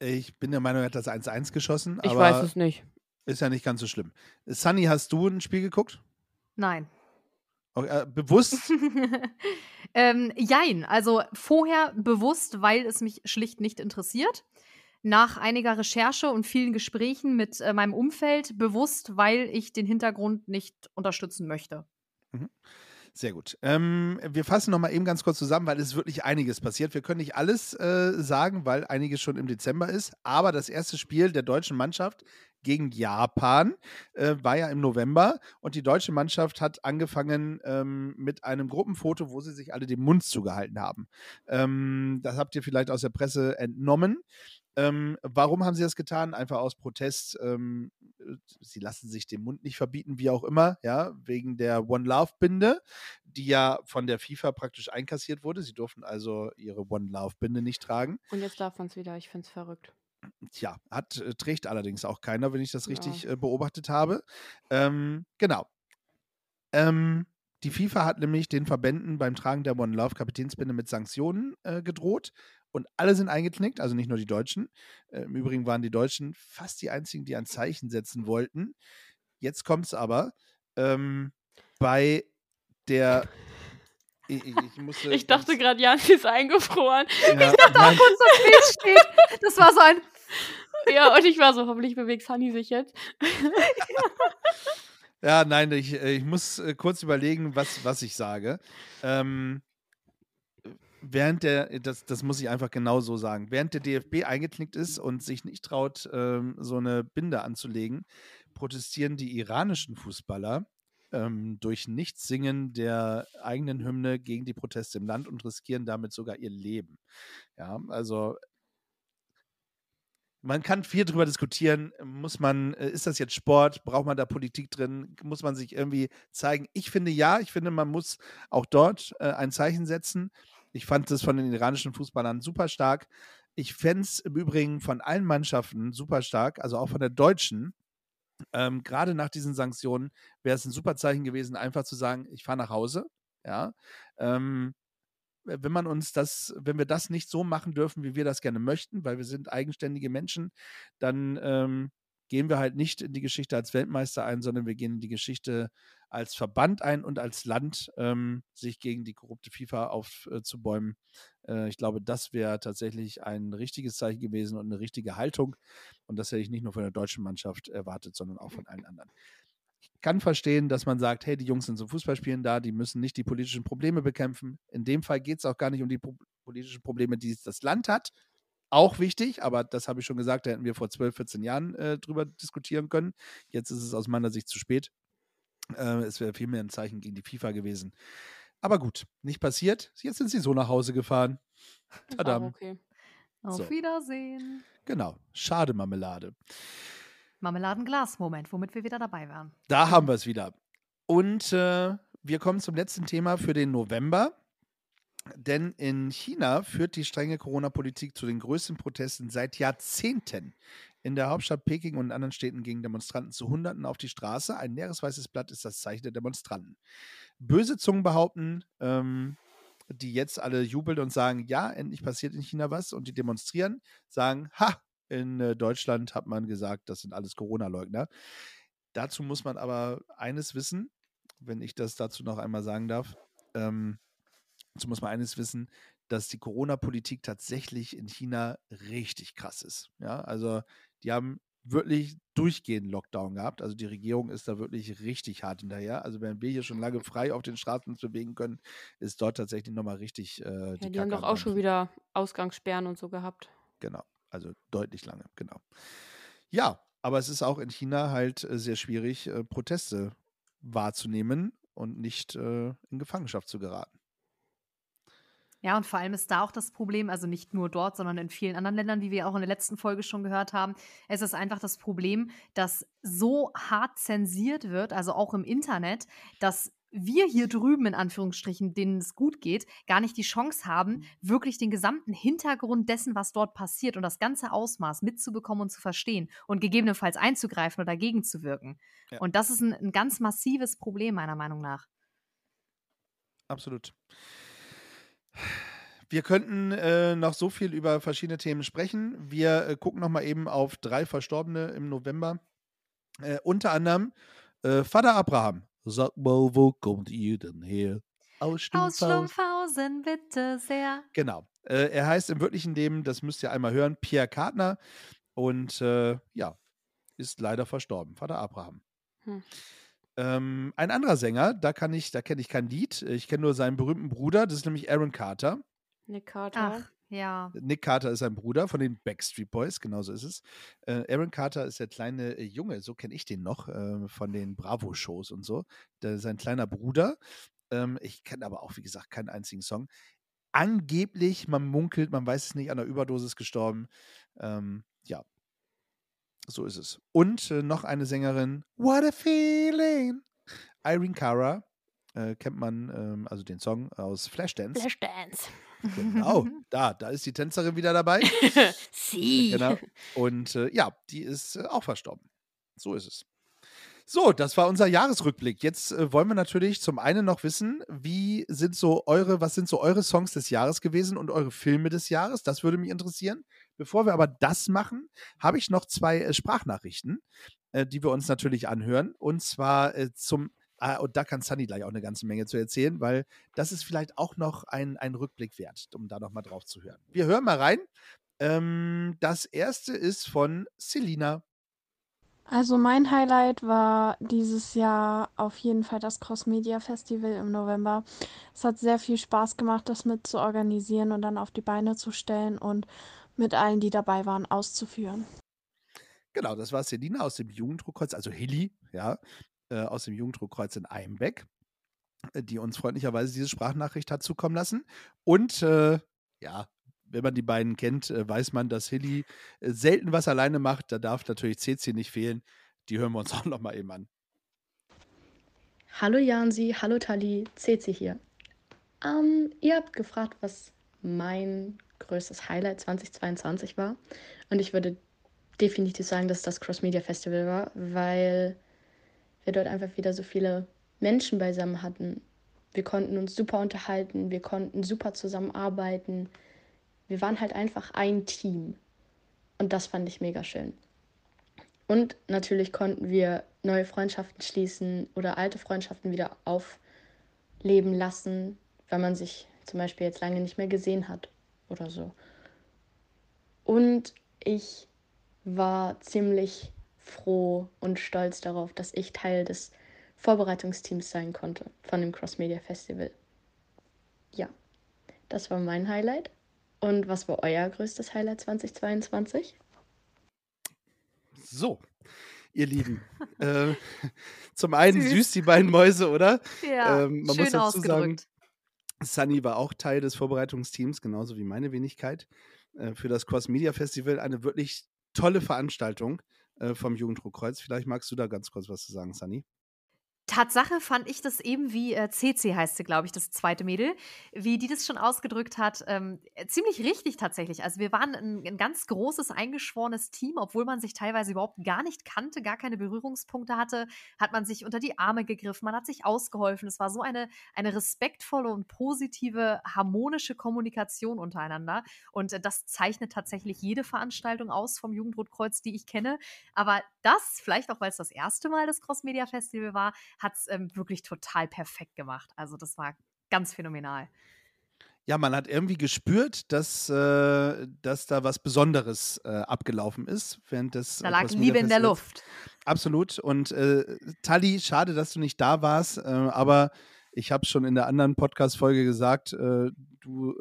Ich bin der Meinung, er hat das 1-1 geschossen, Ich aber weiß es nicht. ist ja nicht ganz so schlimm. Sunny, hast du ein Spiel geguckt? Nein. Okay, äh, bewusst? [laughs] ähm, jein, also vorher bewusst, weil es mich schlicht nicht interessiert. Nach einiger Recherche und vielen Gesprächen mit äh, meinem Umfeld bewusst, weil ich den Hintergrund nicht unterstützen möchte. Sehr gut. Ähm, wir fassen noch mal eben ganz kurz zusammen, weil es wirklich einiges passiert. Wir können nicht alles äh, sagen, weil einiges schon im Dezember ist. Aber das erste Spiel der deutschen Mannschaft gegen Japan äh, war ja im November und die deutsche Mannschaft hat angefangen ähm, mit einem Gruppenfoto, wo sie sich alle den Mund zugehalten haben. Ähm, das habt ihr vielleicht aus der Presse entnommen. Ähm, warum haben sie das getan? Einfach aus Protest. Ähm, sie lassen sich den Mund nicht verbieten, wie auch immer, ja, wegen der One Love Binde, die ja von der FIFA praktisch einkassiert wurde. Sie durften also ihre One Love Binde nicht tragen. Und jetzt darf man es wieder. Ich finde es verrückt. Tja, hat, äh, trägt allerdings auch keiner, wenn ich das Ja. richtig äh, beobachtet habe. Ähm, genau. Ähm, die FIFA hat nämlich den Verbänden beim Tragen der One Love Kapitänsbinde mit Sanktionen äh, gedroht und alle sind eingeknickt, also nicht nur die Deutschen. Äh, Im Übrigen waren die Deutschen fast die einzigen, die ein Zeichen setzen wollten. Jetzt kommt es aber ähm, bei der. [laughs] Ich, ich, ich, Ich dachte gerade, Jan ist eingefroren. ja, nein, Kurz das Bild steht. Das war so ein. [laughs] Ja, und ich war so, hoffentlich bewegt Sunny sich jetzt. Ja, nein, ich, äh, ich muss äh, kurz überlegen, was, was ich sage. Ähm, während der, das, das muss ich einfach genau so sagen, während der DFB eingeknickt ist und sich nicht traut, ähm, so eine Binde anzulegen, protestieren die iranischen Fußballer ähm, durch Nichtsingen der eigenen Hymne gegen die Proteste im Land und riskieren damit sogar ihr Leben. Ja, also man kann viel darüber diskutieren. Muss man, äh, ist das jetzt Sport? Braucht man da Politik drin? Muss man sich irgendwie zeigen? Ich finde ja, ich finde, man muss auch dort äh, ein Zeichen setzen. Ich fand das von den iranischen Fußballern super stark. Ich fände es im Übrigen von allen Mannschaften super stark, also auch von der deutschen. Ähm, Gerade nach diesen Sanktionen wäre es ein super Zeichen gewesen, einfach zu sagen, ich fahre nach Hause. Ja. Ähm, wenn man uns das, wenn wir das nicht so machen dürfen, wie wir das gerne möchten, weil wir sind eigenständige Menschen, dann ähm, gehen wir halt nicht in die Geschichte als Weltmeister ein, sondern wir gehen in die Geschichte als Verband ein und als Land, ähm, sich gegen die korrupte FIFA aufzubäumen. Äh, äh, ich glaube, das wäre tatsächlich ein richtiges Zeichen gewesen und eine richtige Haltung. Und das hätte ich nicht nur von der deutschen Mannschaft erwartet, sondern auch von allen anderen. Ich kann verstehen, dass man sagt, hey, die Jungs sind zum Fußballspielen da, die müssen nicht die politischen Probleme bekämpfen. In dem Fall geht es auch gar nicht um die politischen Probleme, die das Land hat, auch wichtig, aber das habe ich schon gesagt, da hätten wir vor 12, 14 Jahren äh, drüber diskutieren können. Jetzt ist es aus meiner Sicht zu spät. Äh, es wäre vielmehr ein Zeichen gegen die FIFA gewesen. Aber gut, nicht passiert. Jetzt sind sie so nach Hause gefahren. Tadam. Okay. Auf so. Wiedersehen. Genau. Schade Marmelade. Marmeladenglas-Moment, womit wir wieder dabei wären. Da haben wir es wieder. Und äh, wir kommen zum letzten Thema für den November. Denn in China führt die strenge Corona-Politik zu den größten Protesten seit Jahrzehnten. In der Hauptstadt Peking und in anderen Städten gingen Demonstranten zu Hunderten auf die Straße. Ein leeres weißes Blatt ist das Zeichen der Demonstranten. Böse Zungen behaupten, ähm, die jetzt alle jubeln und sagen, ja, endlich passiert in China was und die demonstrieren, sagen, ha, in äh, Deutschland hat man gesagt, das sind alles Corona-Leugner. Dazu muss man aber eines wissen, wenn ich das dazu noch einmal sagen darf. Ähm, Dazu muss man eines wissen, dass die Corona-Politik tatsächlich in China richtig krass ist. Ja, also die haben wirklich durchgehend Lockdown gehabt. Also die Regierung ist da wirklich richtig hart hinterher. Also während wir hier schon lange frei auf den Straßen uns bewegen können, ist dort tatsächlich nochmal richtig. Äh, die, ja, die haben doch auch schon wieder Ausgangssperren und so gehabt. Genau, also deutlich lange, genau. Ja, aber es ist auch in China halt äh, sehr schwierig, äh, Proteste wahrzunehmen und nicht äh, in Gefangenschaft zu geraten. Ja, und vor allem ist da auch das Problem, also nicht nur dort, sondern in vielen anderen Ländern, wie wir auch in der letzten Folge schon gehört haben. Es ist einfach das Problem, dass so hart zensiert wird, also auch im Internet, dass wir hier drüben in Anführungsstrichen, denen es gut geht, gar nicht die Chance haben, wirklich den gesamten Hintergrund dessen, was dort passiert und das ganze Ausmaß mitzubekommen und zu verstehen und gegebenenfalls einzugreifen oder dagegen zu wirken. Ja. Und das ist ein, ein ganz massives Problem meiner Meinung nach. Absolut. Wir könnten äh, noch so viel über verschiedene Themen sprechen. Wir äh, gucken noch mal eben auf drei Verstorbene im November. Äh, unter anderem äh, Vater Abraham. Sag mal, wo kommt ihr denn her? Aus Schlumpfhausen. Aus Schlumpfhausen, bitte sehr. Genau. Äh, er heißt im wirklichen Leben, das müsst ihr einmal hören, Pierre Kartner. Und äh, ja, ist leider verstorben. Vater Abraham. Hm. Ähm, ein anderer Sänger, da kann ich, da kenne ich kein Lied. Ich kenne nur seinen berühmten Bruder, das ist nämlich Aaron Carter. Nick Carter. Ach, ja. Nick Carter ist ein Bruder von den Backstreet Boys, genauso ist es. Äh, Aaron Carter ist der kleine äh, Junge, so kenne ich den noch, äh, von den Bravo-Shows und so. Der ist ein kleiner Bruder. Ähm, ich kenne aber auch, wie gesagt, keinen einzigen Song. Angeblich, man munkelt, man weiß es nicht, an einer Überdosis gestorben. Ähm, ja, so ist es. Und äh, noch eine Sängerin. What a feeling. Irene Cara. Äh, kennt man, ähm, also den Song aus Flashdance. Flashdance. Genau, [laughs] da, da ist die Tänzerin wieder dabei. [laughs] Sie. Genau. Und äh, ja, die ist äh, auch verstorben. So ist es. So, das war unser Jahresrückblick. Jetzt äh, wollen wir natürlich zum einen noch wissen, wie sind so eure, was sind so eure Songs des Jahres gewesen und eure Filme des Jahres? Das würde mich interessieren. Bevor wir aber das machen, habe ich noch zwei äh, Sprachnachrichten, äh, die wir uns natürlich anhören. Und zwar äh, zum Ah, und da kann Sunny gleich auch eine ganze Menge zu erzählen, weil das ist vielleicht auch noch ein, ein Rückblick wert, um da nochmal drauf zu hören. Wir hören mal rein. Ähm, das erste ist von Selina. Also mein Highlight war dieses Jahr auf jeden Fall das Cross Media Festival im November. Es hat sehr viel Spaß gemacht, das mit zu organisieren und dann auf die Beine zu stellen und mit allen, die dabei waren, auszuführen. Genau, das war Selina aus dem Jugenddruckkreuz, also Hilly, ja, äh, aus dem Jugenddruckkreuz in Eimbeck, äh, die uns freundlicherweise diese Sprachnachricht hat zukommen lassen. Und äh, ja, wenn man die beiden kennt, äh, weiß man, dass Hilly äh, selten was alleine macht. Da darf natürlich CC nicht fehlen. Die hören wir uns [laughs] auch noch mal eben an. Hallo Jansi, hallo Tali, CC hier. Ähm, ihr habt gefragt, was mein größtes Highlight 2022 war. Und ich würde definitiv sagen, dass das Cross Media Festival war, weil wir dort einfach wieder so viele Menschen beisammen hatten. Wir konnten uns super unterhalten, wir konnten super zusammenarbeiten. Wir waren halt einfach ein Team. Und das fand ich mega schön. Und natürlich konnten wir neue Freundschaften schließen oder alte Freundschaften wieder aufleben lassen, weil man sich zum Beispiel jetzt lange nicht mehr gesehen hat oder so. Und ich war ziemlich froh und stolz darauf, dass ich Teil des Vorbereitungsteams sein konnte von dem Cross Media Festival. Ja, das war mein Highlight. Und was war euer größtes Highlight 2022? So, ihr Lieben. äh, [laughs] zum einen süß. süß. die beiden Mäuse, oder? Ja, ähm, man schön muss dazu ausgedrückt. sagen, Sunny war auch Teil des Vorbereitungsteams, genauso wie meine Wenigkeit, äh, für das Cross Media Festival. Eine wirklich tolle Veranstaltung äh, vom Jugenddruckkreuz. Vielleicht magst du da ganz kurz was zu sagen, Sunny. Tatsache fand ich das eben wie äh, CC heißt sie, glaube ich, das zweite Mädel, wie die das schon ausgedrückt hat, ähm, ziemlich richtig tatsächlich. Also wir waren ein, ein, ganz großes, eingeschworenes Team, obwohl man sich teilweise überhaupt gar nicht kannte, gar keine Berührungspunkte hatte, hat man sich unter die Arme gegriffen, man hat sich ausgeholfen. Es war so eine, eine respektvolle und positive, harmonische Kommunikation untereinander. Und äh, das zeichnet tatsächlich jede Veranstaltung aus vom Jugendrotkreuz, die ich kenne. Aber das, vielleicht auch, weil es das erste Mal das Cross Media Festival war, hat es ähm, wirklich total perfekt gemacht. Also das war ganz phänomenal. Ja, man hat irgendwie gespürt, dass, äh, dass da was Besonderes äh, abgelaufen ist während des. Da lag Liebe in der Luft. Absolut. Und äh, Tali, schade, dass du nicht da warst, äh, aber ich habe schon in der anderen Podcast-Folge gesagt, äh, du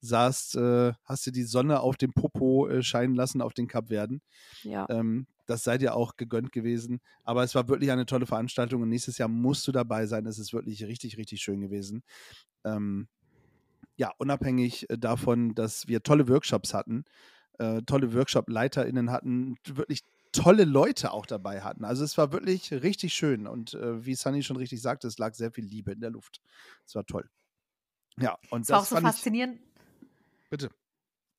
saßt, äh, hast dir die Sonne auf dem Popo äh, scheinen lassen auf den Kapverden. Ja. Ähm, das sei dir auch gegönnt gewesen. Aber es war wirklich eine tolle Veranstaltung und nächstes Jahr musst du dabei sein. Es ist wirklich richtig, richtig schön gewesen. Ähm, ja, unabhängig äh, davon, dass wir tolle Workshops hatten, äh, tolle Workshop-LeiterInnen hatten, wirklich tolle Leute auch dabei hatten. Also es war wirklich richtig schön und äh, wie Sunny schon richtig sagte, es lag sehr viel Liebe in der Luft. Es war toll. Ja, und war das auch so faszinierend. Ich, bitte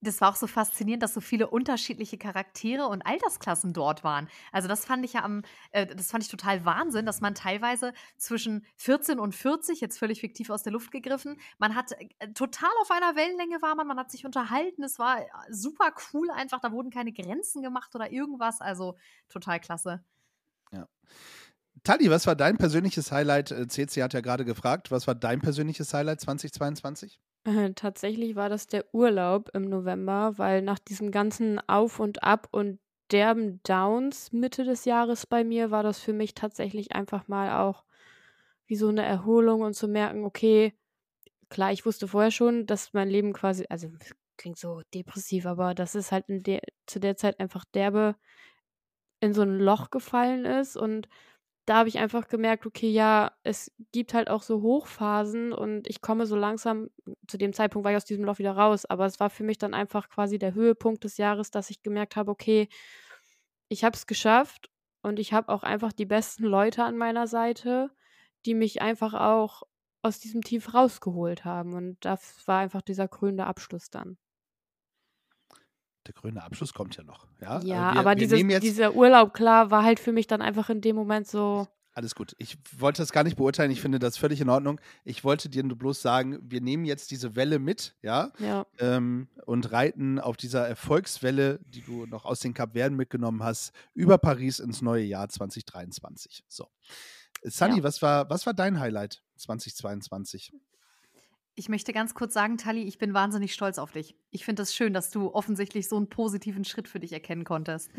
das war auch so faszinierend, dass so viele unterschiedliche Charaktere und Altersklassen dort waren. Also das fand ich ja am, äh, das fand ich total Wahnsinn, dass man teilweise zwischen 14 und 40, jetzt völlig fiktiv aus der Luft gegriffen, man hat äh, total auf einer Wellenlänge war man, man hat sich unterhalten, es war äh, super cool einfach, da wurden keine Grenzen gemacht oder irgendwas, also total klasse. Ja. Tali, was war dein persönliches Highlight? CC äh, hat ja gerade gefragt, was war dein persönliches Highlight 2022? Äh, tatsächlich war das der Urlaub im November, weil nach diesem ganzen Auf und Ab und derben Downs Mitte des Jahres bei mir war das für mich tatsächlich einfach mal auch wie so eine Erholung und zu merken, okay, klar, ich wusste vorher schon, dass mein Leben quasi, also klingt so depressiv, aber dass es halt der, zu der Zeit einfach derbe in so ein Loch gefallen ist und da habe ich einfach gemerkt, okay, ja, es gibt halt auch so Hochphasen und ich komme so langsam, zu dem Zeitpunkt war ich aus diesem Loch wieder raus, aber es war für mich dann einfach quasi der Höhepunkt des Jahres, dass ich gemerkt habe, okay, ich habe es geschafft und ich habe auch einfach die besten Leute an meiner Seite, die mich einfach auch aus diesem Tief rausgeholt haben und das war einfach dieser krönende Abschluss dann der grüne Abschluss kommt ja noch. Ja, ja wir, aber wir dieses, dieser Urlaub, klar, war halt für mich dann einfach in dem Moment so. Alles gut. Ich wollte das gar nicht beurteilen. Ich finde das völlig in Ordnung. Ich wollte dir nur bloß sagen, wir nehmen jetzt diese Welle mit, ja, ja. Ähm, und reiten auf dieser Erfolgswelle, die du noch aus den Kapverden mitgenommen hast, über Paris ins neue Jahr 2023. So. Sunny, ja. was, war, was war dein Highlight 2022? Ich möchte ganz kurz sagen, Tali, ich bin wahnsinnig stolz auf dich. Ich finde es das schön, dass du offensichtlich so einen positiven Schritt für dich erkennen konntest.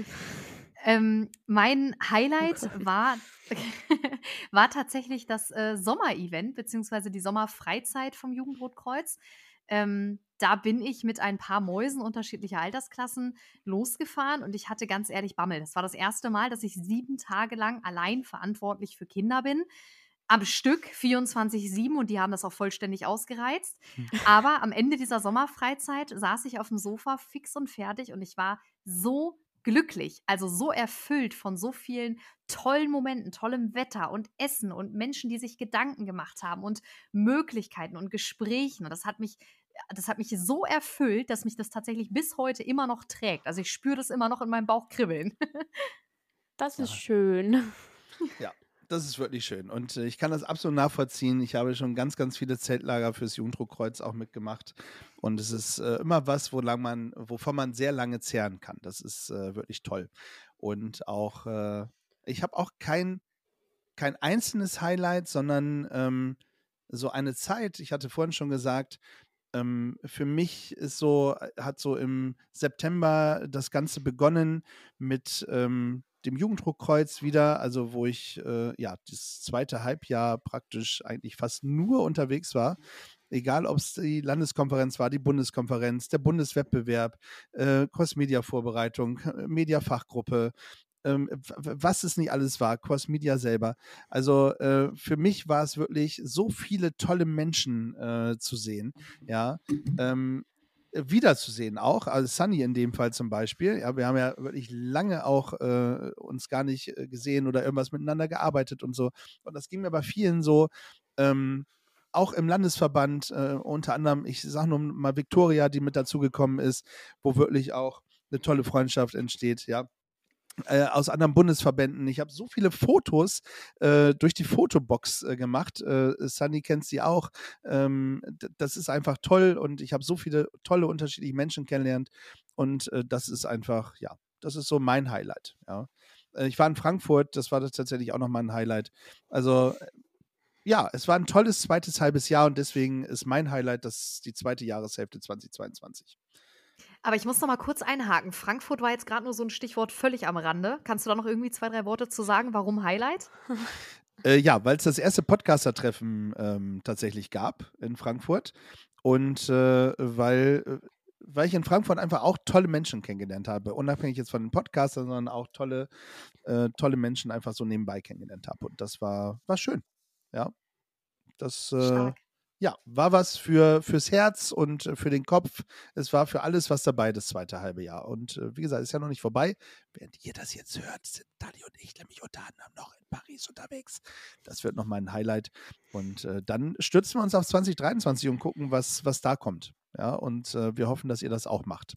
Ähm, mein Highlight Okay. war, [laughs] war tatsächlich das äh, Sommerevent, beziehungsweise die Sommerfreizeit vom Jugendrotkreuz. Ähm, da bin ich mit ein paar Mäusen unterschiedlicher Altersklassen losgefahren und ich hatte ganz ehrlich Bammel. Das war das erste Mal, dass ich sieben Tage lang allein verantwortlich für Kinder bin. Am Stück 24-7 und die haben das auch vollständig ausgereizt. Aber am Ende dieser Sommerfreizeit saß ich auf dem Sofa fix und fertig und ich war so glücklich, also so erfüllt von so vielen tollen Momenten, tollem Wetter und Essen und Menschen, die sich Gedanken gemacht haben und Möglichkeiten und Gesprächen. Und das hat mich, das hat mich so erfüllt, dass mich das tatsächlich bis heute immer noch trägt. Also ich spüre das immer noch in meinem Bauch kribbeln. [laughs] Das ist Ja. schön. Ja, das ist wirklich schön. Und äh, ich kann das absolut nachvollziehen. Ich habe schon ganz, ganz viele Zeltlager fürs Jugenddruckkreuz auch mitgemacht. Und es ist äh, immer was, wo lang man, wovon man sehr lange zehren kann. Das ist äh, wirklich toll. Und auch, äh, ich habe auch kein, kein einzelnes Highlight, sondern ähm, so eine Zeit, ich hatte vorhin schon gesagt, ähm, für mich ist so, hat so im September das Ganze begonnen mit ähm, dem Jugenddruckkreuz wieder, also wo ich äh, ja das zweite Halbjahr praktisch eigentlich fast nur unterwegs war. Egal, ob es die Landeskonferenz war, die Bundeskonferenz, der Bundeswettbewerb, äh, Cross-Media-Vorbereitung, äh, Media-Fachgruppe, ähm, was es nicht alles war, Cross-Media selber. Also äh, für mich war es wirklich so viele tolle Menschen äh, zu sehen, ja. Ähm, wiederzusehen auch, also Sunny in dem Fall zum Beispiel. Ja, wir haben ja wirklich lange auch äh, uns gar nicht äh, gesehen oder irgendwas miteinander gearbeitet und so. Und das ging mir bei vielen so. Ähm, auch im Landesverband, äh, unter anderem, ich sage nur mal Victoria, die mit dazugekommen ist, wo wirklich auch eine tolle Freundschaft entsteht, ja äh, aus anderen Bundesverbänden. Ich habe so viele Fotos äh, durch die Fotobox äh, gemacht. Äh, Sunny kennt sie auch. Ähm, das ist einfach toll und ich habe so viele tolle unterschiedliche Menschen kennengelernt und äh, das ist einfach, ja, das ist so mein Highlight. Ja. Ich war in Frankfurt, das war das tatsächlich auch nochmal ein Highlight. Also ja, es war ein tolles zweites halbes Jahr und deswegen ist mein Highlight das die zweite Jahreshälfte 2022. Aber ich muss noch mal kurz einhaken. Frankfurt war jetzt gerade nur so ein Stichwort völlig am Rande. Kannst du da noch irgendwie zwei, drei Worte zu sagen? Warum Highlight? [laughs] Äh, ja, weil es das erste Podcaster-Treffen ähm, tatsächlich gab in Frankfurt. Und äh, weil, äh, weil ich in Frankfurt einfach auch tolle Menschen kennengelernt habe. Unabhängig jetzt von den Podcastern, sondern auch tolle, äh, tolle Menschen einfach so nebenbei kennengelernt habe. Und das war, war schön. Ja. Das äh. Ja, war was für, fürs Herz und äh, für den Kopf. Es war für alles was dabei, das zweite halbe Jahr. Und äh, wie gesagt, ist ja noch nicht vorbei. Während ihr das jetzt hört, sind Dali und ich nämlich unter anderem noch in Paris unterwegs. Das wird nochmal ein Highlight. Und äh, dann stürzen wir uns auf 2023 und gucken, was, was da kommt. Ja, und äh, wir hoffen, dass ihr das auch macht.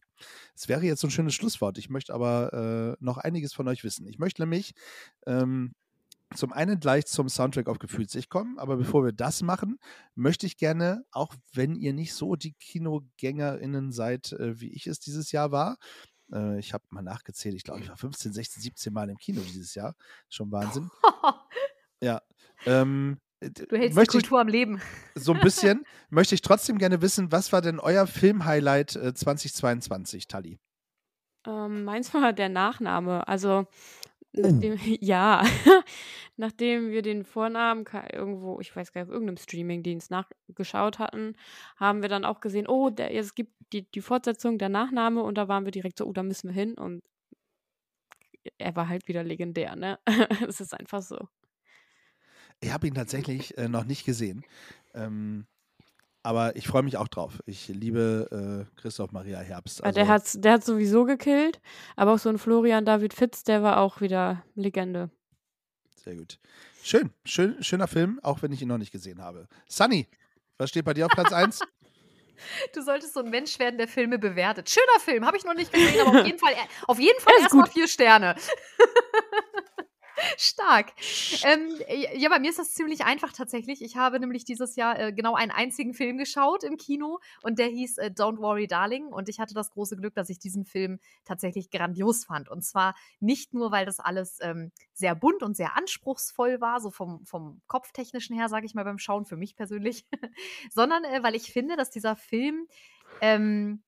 Es wäre jetzt so ein schönes Schlusswort. Ich möchte aber äh, noch einiges von euch wissen. Ich möchte nämlich ähm, zum einen gleich zum Soundtrack auf Gefühlt sich kommen, aber bevor wir das machen, möchte ich gerne, auch wenn ihr nicht so die KinogängerInnen seid, äh, wie ich es dieses Jahr war, äh, ich habe mal nachgezählt, ich glaube, ich war 15, 16, 17 Mal im Kino dieses Jahr. Schon Wahnsinn. [laughs] Ja. Ähm, d- Du hältst die möchte ich Kultur am Leben. so ein bisschen, [laughs] möchte ich trotzdem gerne wissen, was war denn euer Film-Highlight äh, 2022, Tali? Ähm, meins war der Nachname. Also, Oh. nachdem, [laughs] ja, nachdem wir den Vornamen irgendwo, ich weiß gar nicht, auf irgendeinem Streamingdienst nachgeschaut hatten, haben wir dann auch gesehen, oh, der, es gibt die, die Fortsetzung, der Nachname, und da waren wir direkt so, oh, da müssen wir hin. Und er war halt wieder legendär, ne? [laughs] Es ist einfach so. Ich habe ihn tatsächlich äh, noch nicht gesehen. Ähm, aber ich freue mich auch drauf. Ich liebe äh, Christoph Maria Herbst. Also, der, hat's, der hat sowieso gekillt, aber auch so ein Florian David Fitz, der war auch wieder Legende. Sehr gut. Schön, schön, schöner Film, auch wenn ich ihn noch nicht gesehen habe. Sunny, was steht bei dir auf Platz 1? [laughs] Du solltest so ein Mensch werden, der Filme bewertet. Schöner Film, habe ich noch nicht gesehen, aber auf jeden Fall, auf jeden Fall Er ist erstmal gut. vier Sterne. [laughs] Stark. Ähm, ja, bei mir ist das ziemlich einfach tatsächlich. Ich habe nämlich dieses Jahr äh, genau einen einzigen Film geschaut im Kino und der hieß äh, Don't Worry Darling und ich hatte das große Glück, dass ich diesen Film tatsächlich grandios fand und zwar nicht nur, weil das alles ähm, sehr bunt und sehr anspruchsvoll war, so vom, vom Kopftechnischen her, sage ich mal beim Schauen für mich persönlich, [laughs] sondern äh, weil ich finde, dass dieser Film ähm,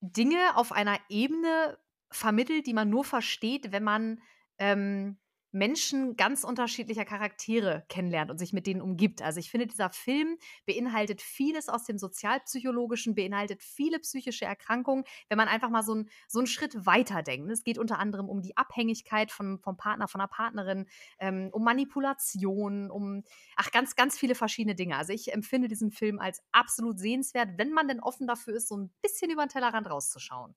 Dinge auf einer Ebene vermittelt, die man nur versteht, wenn man ähm, Menschen ganz unterschiedlicher Charaktere kennenlernt und sich mit denen umgibt. Also ich finde, dieser Film beinhaltet vieles aus dem Sozialpsychologischen, beinhaltet viele psychische Erkrankungen, wenn man einfach mal so, ein, so einen Schritt weiter denkt. Es geht unter anderem um die Abhängigkeit von, vom Partner, von der Partnerin, ähm, um Manipulation, um, ach, ganz, ganz viele verschiedene Dinge. Also ich empfinde diesen Film als absolut sehenswert, wenn man denn offen dafür ist, so ein bisschen über den Tellerrand rauszuschauen.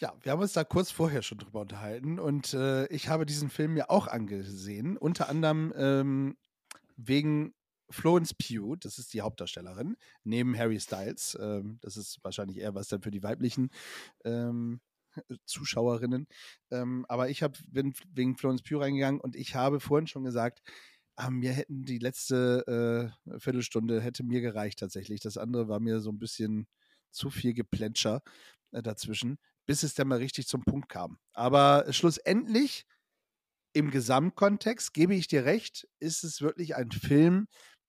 Ja, wir haben uns da kurz vorher schon drüber unterhalten und äh, ich habe diesen Film ja auch angesehen, unter anderem ähm, wegen Florence Pugh, das ist die Hauptdarstellerin, neben Harry Styles. Ähm, das ist wahrscheinlich eher was dann für die weiblichen ähm, Zuschauerinnen. Ähm, aber ich hab, bin wegen Florence Pugh reingegangen und ich habe vorhin schon gesagt, ah, mir hätten die letzte äh, Viertelstunde hätte mir gereicht tatsächlich. Das andere war mir so ein bisschen zu viel Geplätscher äh, dazwischen bis es dann mal richtig zum Punkt kam. Aber schlussendlich, im Gesamtkontext, gebe ich dir recht, ist es wirklich ein Film,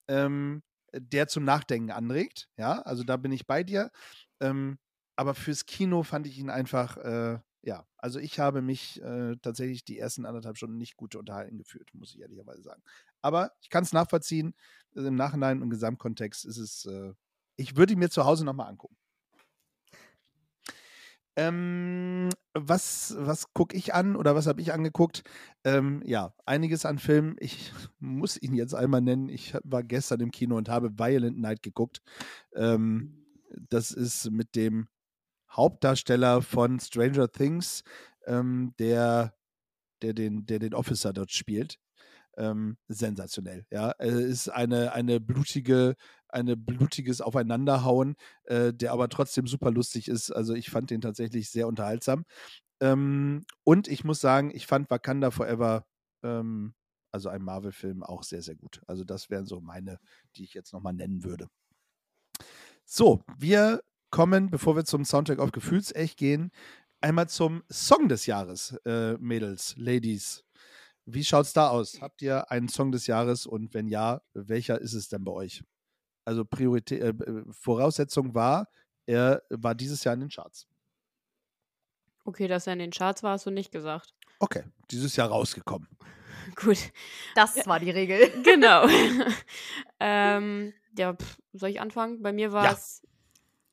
ähm, der zum Nachdenken anregt. Ja, also da bin ich bei dir. Ähm, aber fürs Kino fand ich ihn einfach, äh, ja, also ich habe mich äh, tatsächlich die ersten anderthalb Stunden nicht gut unterhalten gefühlt, muss ich ehrlicherweise sagen. Aber ich kann es nachvollziehen. Im Nachhinein, im Gesamtkontext ist es, äh, ich würde ihn mir zu Hause nochmal angucken. Ähm, was was gucke ich an oder was habe ich angeguckt? Ähm, ja, einiges an Filmen. Ich [laughs] muss ihn jetzt einmal nennen. Ich war gestern im Kino und habe Violent Night geguckt. Ähm, das ist mit dem Hauptdarsteller von Stranger Things, ähm, der, der, den, der den Officer dort spielt. Ähm, sensationell. Ja, es ist eine, eine blutige eine blutiges Aufeinanderhauen, äh, der aber trotzdem super lustig ist. Also ich fand den tatsächlich sehr unterhaltsam. Ähm, und ich muss sagen, ich fand Wakanda Forever, ähm, also ein Marvel-Film, auch sehr, sehr gut. Also das wären so meine, die ich jetzt nochmal nennen würde. So, wir kommen, bevor wir zum Soundtrack auf Gefühlsecht gehen, einmal zum Song des Jahres, äh, Mädels, Ladies. Wie schaut's da aus? Habt ihr einen Song des Jahres und wenn ja, welcher ist es denn bei euch? Also Priorität, äh, Voraussetzung war, er war dieses Jahr in den Charts. Okay, dass er in den Charts war, hast du nicht gesagt. Okay, dieses Jahr rausgekommen. [laughs] Gut. Das war die Regel. [laughs] Genau. [laughs] ähm, ja, pff, soll ich anfangen? Bei mir war es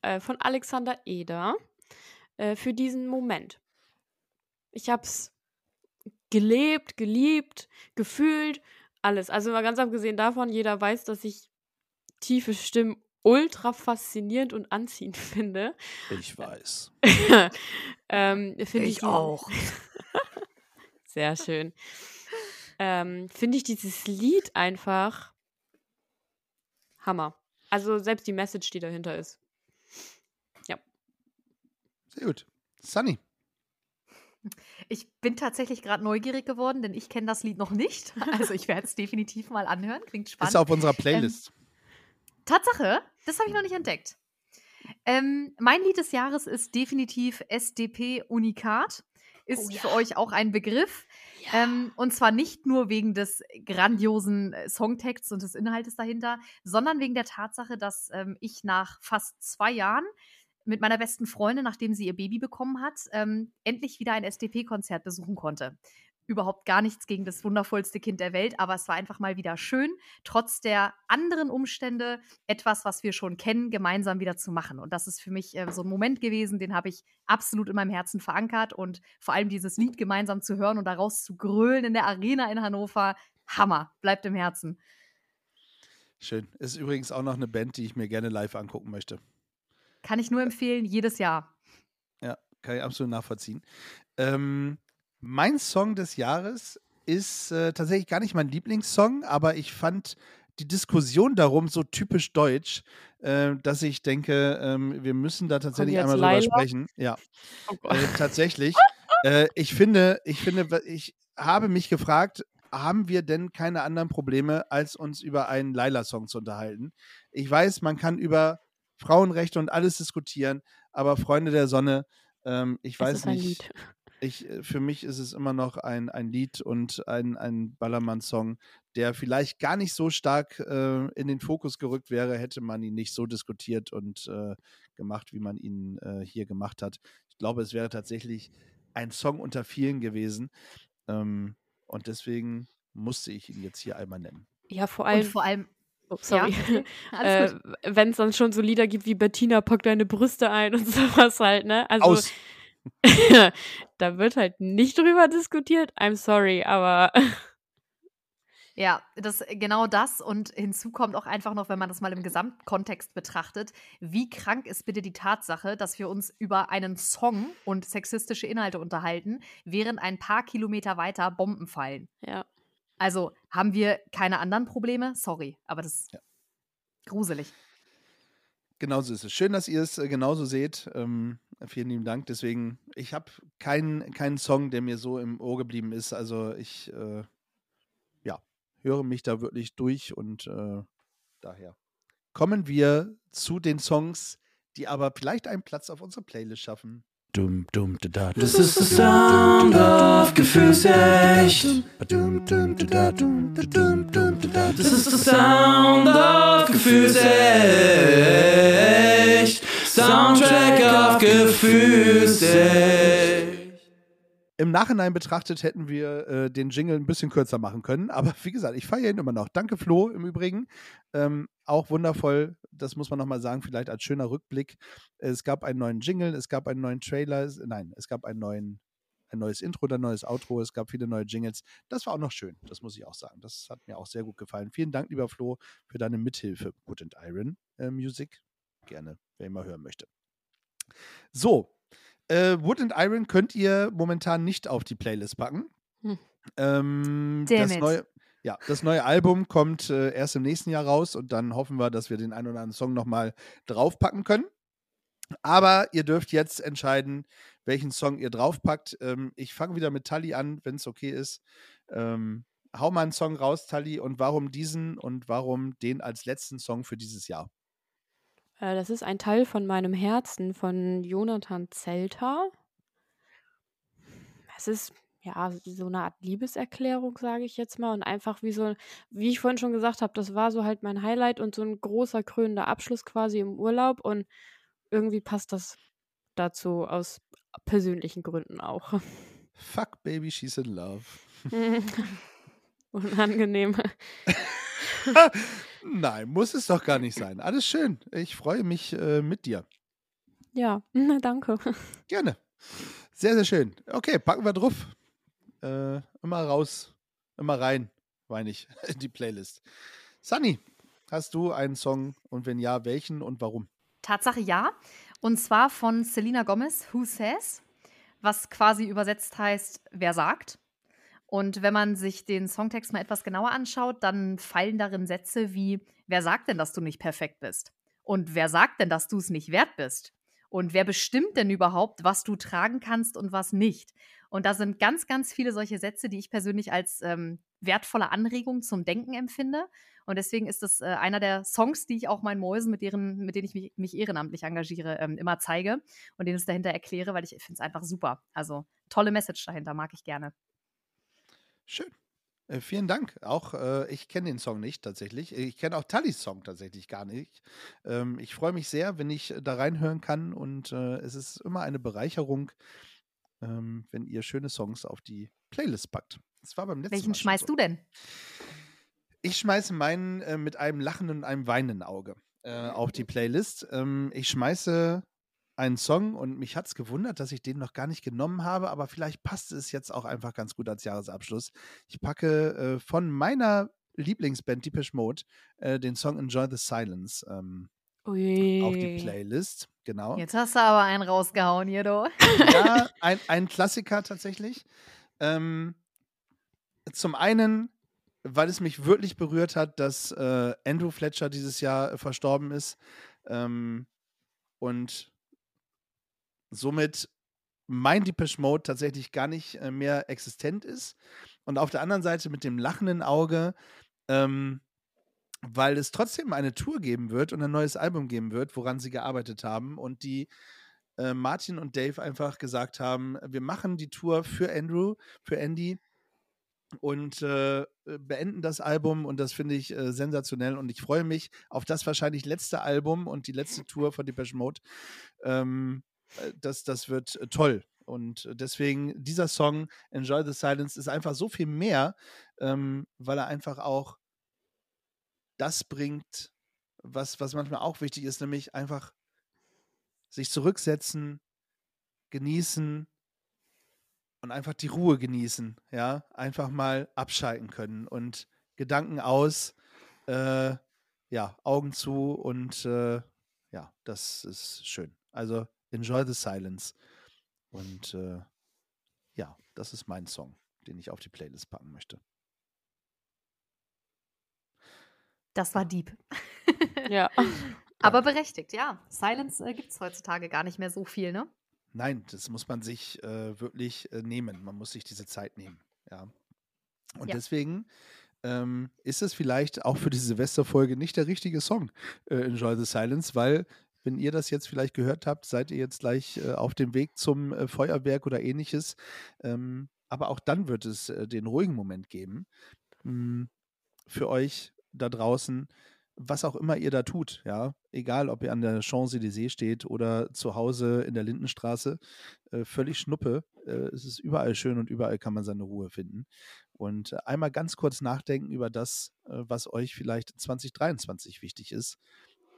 ja. äh, von Alexander Eder äh, für diesen Moment. Ich habe es gelebt, geliebt, gefühlt, alles. Also mal ganz abgesehen davon, jeder weiß, dass ich tiefe Stimmen ultra faszinierend und anziehend [laughs] finde. Ich weiß. [laughs] ähm, find ich, ich auch. [laughs] Sehr schön. Ähm, finde ich dieses Lied einfach Hammer. Also selbst die Message, die dahinter ist. Ja. Sehr gut. Sunny. Ich bin tatsächlich gerade neugierig geworden, denn ich kenne das Lied noch nicht. Also ich werde es definitiv mal anhören. Klingt spannend. Ist auf unserer Playlist. Ähm, Tatsache, das habe ich noch nicht entdeckt. Ähm, mein Lied des Jahres ist definitiv SDP Unikat. Ist oh, ja. für euch auch ein Begriff. Ja. Ähm, und zwar nicht nur wegen des grandiosen äh, Songtexts und des Inhaltes dahinter, sondern wegen der Tatsache, dass ähm, ich nach fast zwei Jahren mit meiner besten Freundin, nachdem sie ihr Baby bekommen hat, ähm, endlich wieder ein SDP-Konzert besuchen konnte überhaupt gar nichts gegen das wundervollste Kind der Welt, aber es war einfach mal wieder schön, trotz der anderen Umstände etwas, was wir schon kennen, gemeinsam wieder zu machen. Und das ist für mich äh, so ein Moment gewesen, den habe ich absolut in meinem Herzen verankert und vor allem dieses Lied gemeinsam zu hören und daraus zu grölen in der Arena in Hannover, Hammer, bleibt im Herzen. Schön. Ist übrigens auch noch eine Band, die ich mir gerne live angucken möchte. Kann ich nur empfehlen, jedes Jahr. Ja, kann ich absolut nachvollziehen. Ähm, mein Song des Jahres ist äh, tatsächlich gar nicht mein Lieblingssong, aber ich fand die Diskussion darum so typisch deutsch, äh, dass ich denke, ähm, wir müssen da tatsächlich einmal drüber sprechen. Ja, oh äh, tatsächlich. [laughs] Äh, ich finde, ich finde, ich habe mich gefragt, haben wir denn keine anderen Probleme, als uns über einen Laila-Song zu unterhalten? Ich weiß, man kann über Frauenrechte und alles diskutieren, aber Freunde der Sonne, ähm, ich es weiß nicht ich, äh, für mich ist es immer noch ein, ein Lied und ein, ein Ballermann-Song, der vielleicht gar nicht so stark äh, in den Fokus gerückt wäre, hätte man ihn nicht so diskutiert und äh, gemacht, wie man ihn äh, hier gemacht hat. glaube, es wäre tatsächlich ein Song unter vielen gewesen. Ähm, und deswegen musste ich ihn jetzt hier einmal nennen. Ja, vor Und allem, vor allem, oh, sorry. [laughs] Ja, äh, wenn es dann schon so Lieder gibt wie Bettina, pack deine Brüste ein und [laughs] sowas halt, ne? Also Aus. [laughs] da wird halt nicht drüber diskutiert. I'm sorry, aber [laughs] Ja, das, genau das und hinzu kommt auch einfach noch, wenn man das mal im Gesamtkontext betrachtet, wie krank ist bitte die Tatsache, dass wir uns über einen Song und sexistische Inhalte unterhalten, während ein paar Kilometer weiter Bomben fallen. ja. Also haben wir keine anderen Probleme? Sorry, aber das ist Ja. gruselig. Genauso ist es. Schön, dass ihr es äh, genauso seht. Ähm, vielen lieben Dank. Deswegen, ich habe keinen keinen Song, der mir so im Ohr geblieben ist. Also ich, äh, ja, höre mich da wirklich durch und äh, daher kommen wir zu den Songs, die aber vielleicht einen Platz auf unserer Playlist schaffen. Dum, dum, da, da, Das ist der Sound of Gefühlsecht. Das ist der Sound of Gefühlsecht. Soundtrack of Gefühlsecht. Im Nachhinein betrachtet hätten wir äh, den Jingle ein bisschen kürzer machen können, aber wie gesagt, ich feiere ihn immer noch. Danke Flo im Übrigen. Ähm, auch wundervoll, das muss man nochmal sagen, vielleicht als schöner Rückblick. Es gab einen neuen Jingle, es gab einen neuen Trailer, nein, es gab einen neuen, ein neues Intro, ein neues Outro, es gab viele neue Jingles. Das war auch noch schön, das muss ich auch sagen. Das hat mir auch sehr gut gefallen. Vielen Dank, lieber Flo, für deine Mithilfe. Good and Iron äh, Music. Gerne, wer immer hören möchte. So, äh, Wood and Iron könnt ihr momentan nicht auf die Playlist packen. Hm. Ähm, das it. neue, ja, das neue Album kommt äh, erst im nächsten Jahr raus und dann hoffen wir, dass wir den einen oder anderen Song nochmal draufpacken können. Aber ihr dürft jetzt entscheiden, welchen Song ihr draufpackt. Ähm, ich fange wieder mit Tully an, wenn es okay ist. Ähm, hau mal einen Song raus, Tully, und warum diesen und warum den als letzten Song für dieses Jahr? Äh, das ist ein Teil von meinem Herzen von Jonathan Zelter. Es ist ja so eine Art Liebeserklärung, sage ich jetzt mal. Und einfach wie so, wie ich vorhin schon gesagt habe, das war so halt mein Highlight und so ein großer krönender Abschluss quasi im Urlaub. Und irgendwie passt das dazu aus persönlichen Gründen auch. Fuck, Baby, she's in love. [laughs] Unangenehm. [laughs] [laughs] Nein, muss es doch gar nicht sein. Alles schön. Ich freue mich äh, mit dir. Ja, [laughs] danke. Gerne. Sehr, sehr schön. Okay, packen wir drauf. Äh, immer raus, immer rein, meine ich, in [laughs] die Playlist. Sunny, hast du einen Song und wenn ja, welchen und warum? Tatsache ja. Und zwar von Selena Gomez, Who Says, was quasi übersetzt heißt, wer sagt. Und wenn man sich den Songtext mal etwas genauer anschaut, dann fallen darin Sätze wie, wer sagt denn, dass du nicht perfekt bist? Und wer sagt denn, dass du es nicht wert bist? Und wer bestimmt denn überhaupt, was du tragen kannst und was nicht? Und da sind ganz, ganz viele solche Sätze, die ich persönlich als ähm, wertvolle Anregung zum Denken empfinde. Und deswegen ist das äh, einer der Songs, die ich auch meinen Mäusen, mit, deren, mit denen ich mich, mich ehrenamtlich engagiere, ähm, immer zeige und denen es dahinter erkläre, weil ich finde es einfach super. Also tolle Message dahinter, mag ich gerne. Schön. Äh, vielen Dank. Auch äh, ich kenne den Song nicht tatsächlich. Ich kenne auch Tullys Song tatsächlich gar nicht. Ähm, ich freue mich sehr, wenn ich da reinhören kann und äh, es ist immer eine Bereicherung, ähm, wenn ihr schöne Songs auf die Playlist packt. Das war beim letzten Welchen Mal schmeißt so. du denn? Ich schmeiße meinen äh, mit einem lachenden und einem weinenden Auge äh, auf die Playlist. Ähm, ich schmeiße einen Song und mich hat es gewundert, dass ich den noch gar nicht genommen habe, aber vielleicht passt es jetzt auch einfach ganz gut als Jahresabschluss. Ich packe äh, von meiner Lieblingsband Deepish Mode äh, den Song Enjoy the Silence ähm, auf die Playlist. Genau. Jetzt hast du aber einen rausgehauen hier, du. Ja, [laughs] ein, ein Klassiker tatsächlich. Ähm, zum einen, weil es mich wirklich berührt hat, dass äh, Andrew Fletcher dieses Jahr äh, verstorben ist ähm, und somit mein Depeche Mode tatsächlich gar nicht äh, mehr existent ist. Und auf der anderen Seite mit dem lachenden Auge, ähm, weil es trotzdem eine Tour geben wird und ein neues Album geben wird, woran sie gearbeitet haben und die äh, Martin und Dave einfach gesagt haben, wir machen die Tour für Andrew, für Andy und äh, beenden das Album und das finde ich äh, sensationell und ich freue mich auf das wahrscheinlich letzte Album und die letzte Tour von Depeche Mode. Ähm, äh, das, das wird äh, toll. Und deswegen, dieser Song, Enjoy the Silence, ist einfach so viel mehr, ähm, weil er einfach auch das bringt, was, was manchmal auch wichtig ist, nämlich einfach sich zurücksetzen, genießen und einfach die Ruhe genießen, ja, einfach mal abschalten können und Gedanken aus, äh, ja, Augen zu und äh, ja, das ist schön. Also enjoy the silence. Und äh, ja, das ist mein Song, den ich auf die Playlist packen möchte. Das war deep. [laughs] Ja. [laughs] Aber berechtigt, ja. Silence äh, gibt es heutzutage gar nicht mehr so viel, ne? Nein, das muss man sich äh, wirklich äh, nehmen. Man muss sich diese Zeit nehmen. Ja. Und Ja. deswegen ähm, ist es vielleicht auch für die Silvesterfolge nicht der richtige Song, äh, Enjoy the Silence, weil, wenn ihr das jetzt vielleicht gehört habt, seid ihr jetzt gleich äh, auf dem Weg zum äh, Feuerwerk oder ähnliches. Ähm, aber auch dann wird es äh, den ruhigen Moment geben. Mm, für euch da draußen, was auch immer ihr da tut, ja, egal ob ihr an der Champs-Élysées steht oder zu Hause in der Lindenstraße, äh, völlig Schnuppe. Äh, es ist überall schön und überall kann man seine Ruhe finden. Und einmal ganz kurz nachdenken über das, äh, was euch vielleicht 2023 wichtig ist.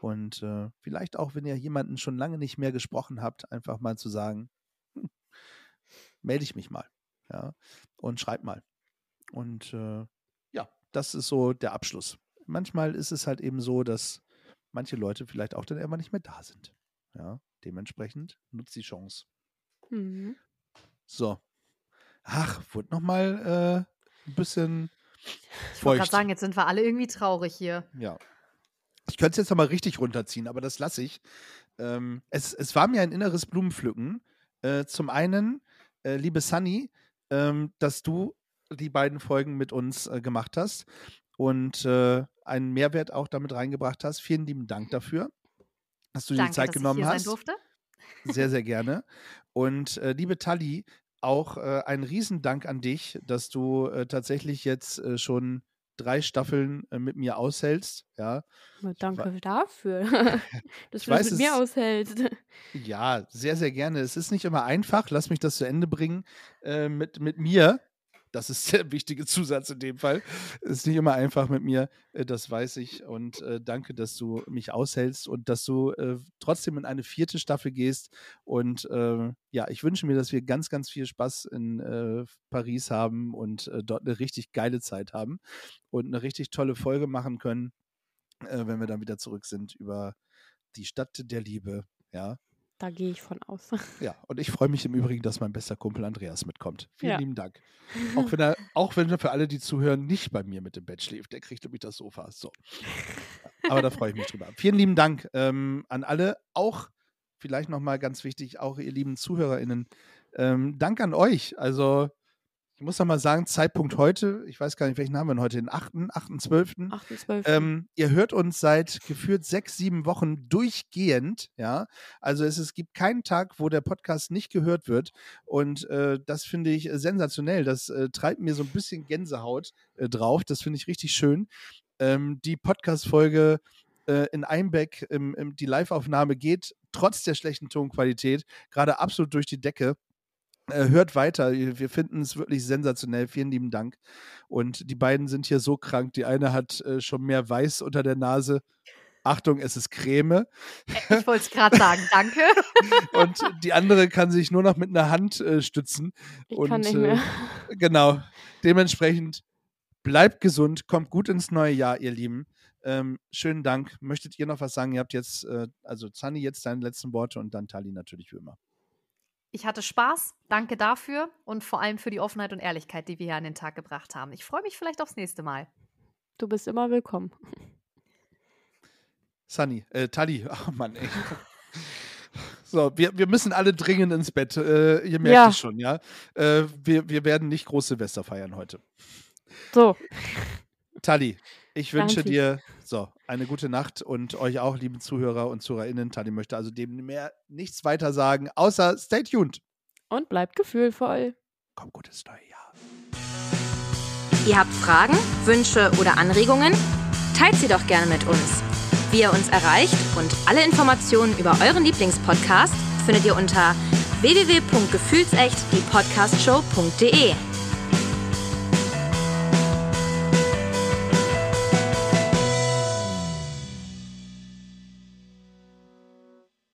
Und äh, vielleicht auch, wenn ihr jemanden schon lange nicht mehr gesprochen habt, einfach mal zu sagen, hm, melde ich mich mal, ja, und schreib mal. Und äh, ja, das ist so der Abschluss. Manchmal ist es halt eben so, dass manche Leute vielleicht auch dann immer nicht mehr da sind. Ja, dementsprechend nutzt die Chance. Mhm. So. Ach, wurde nochmal äh, ein bisschen Ich wollte gerade sagen, jetzt sind wir alle irgendwie traurig hier. Ja. Ich könnte es jetzt nochmal richtig runterziehen, aber das lasse ich. Ähm, es, es war mir ein inneres Blumenpflücken. Äh, zum einen, äh, liebe Sunny, ähm, dass du die beiden Folgen mit uns äh, gemacht hast und äh, einen Mehrwert auch damit reingebracht hast. Vielen lieben Dank dafür, dass du dir Danke, die Zeit dass genommen ich hier hast. sein durfte. Sehr, [laughs] sehr gerne. Und äh, liebe Tali, auch äh, ein Riesendank an dich, dass du äh, tatsächlich jetzt schon drei Staffeln äh, mit mir aushältst. Ja, Na, Danke dafür, [laughs] [laughs] dass Ich du das mit mir aushältst. ja, sehr, sehr gerne. Es ist nicht immer einfach, lass mich das zu Ende bringen, äh, mit, mit mir. Das ist der wichtige Zusatz in dem Fall. Es ist nicht immer einfach mit mir, äh, das weiß ich. Und äh, danke, dass du mich aushältst und dass du äh, trotzdem in eine vierte Staffel gehst. Und äh, ja, ich wünsche mir, dass wir ganz, ganz viel Spaß in äh, Paris haben und äh, dort eine richtig geile Zeit haben und eine richtig tolle Folge machen können, wenn wir dann wieder zurück sind über die Stadt der Liebe. Ja, Da gehe ich von aus. [laughs] ja, und ich freue mich im Übrigen, dass mein bester Kumpel Andreas mitkommt. Vielen Ja. lieben Dank. Auch wenn er, auch wenn er für alle, die zuhören, nicht bei mir mit dem Bett schläft. Der kriegt nämlich das Sofa. So. Aber da freue ich mich drüber. Vielen lieben Dank ähm, an alle. Auch vielleicht nochmal ganz wichtig, auch ihr lieben ZuhörerInnen. Ähm, Dank an euch. Also, ich muss nochmal sagen, Zeitpunkt heute, ich weiß gar nicht, welchen haben wir denn heute, den 8., 8., 12. 8. 12. Ähm, ihr hört uns seit geführt sechs, sieben Wochen durchgehend, ja. Also es, es gibt keinen Tag, wo der Podcast nicht gehört wird. Und äh, das finde ich äh, sensationell. Das äh, treibt mir so ein bisschen Gänsehaut äh, drauf. Das finde ich richtig schön. Ähm, die Podcast-Folge äh, in Einbeck, im, im, die Live-Aufnahme geht trotz der schlechten Tonqualität gerade absolut durch die Decke. Äh, hört weiter. Wir finden es wirklich sensationell. Vielen lieben Dank. Und die beiden sind hier so krank. Die eine hat äh, schon mehr Weiß unter der Nase. Achtung, es ist Creme. Ich wollte es gerade sagen, danke. [laughs] Und die andere kann sich nur noch mit einer Hand äh, stützen. ich und, kann nicht mehr. Äh, genau. Dementsprechend bleibt gesund, kommt gut ins neue Jahr, ihr Lieben. Ähm, schönen Dank. Möchtet ihr noch was sagen? Ihr habt jetzt, äh, also Zani, jetzt deine letzten Worte und dann Tali natürlich wie immer. Ich hatte Spaß. Danke dafür und vor allem für die Offenheit und Ehrlichkeit, die wir hier an den Tag gebracht haben. Ich freue mich vielleicht aufs nächste Mal. Du bist immer willkommen. Sunny, äh, Tali, [laughs] ach Mann, ey. So, wir, wir müssen alle dringend ins Bett. Äh, ihr merkt Ja. es schon, ja. Äh, wir, wir werden nicht groß Silvester feiern heute. So, Tali, ich wünsche Danke. dir so eine gute Nacht und euch auch, liebe Zuhörer und ZuhörerInnen. Tali möchte also dem mehr nichts weiter sagen, außer stay tuned. und bleibt gefühlvoll. Komm gut ins neue Jahr. Ihr habt Fragen, Wünsche oder Anregungen? Teilt sie doch gerne mit uns. Wie ihr uns erreicht und alle Informationen über euren Lieblingspodcast findet ihr unter www.gefühlsecht die Podcastshow.de.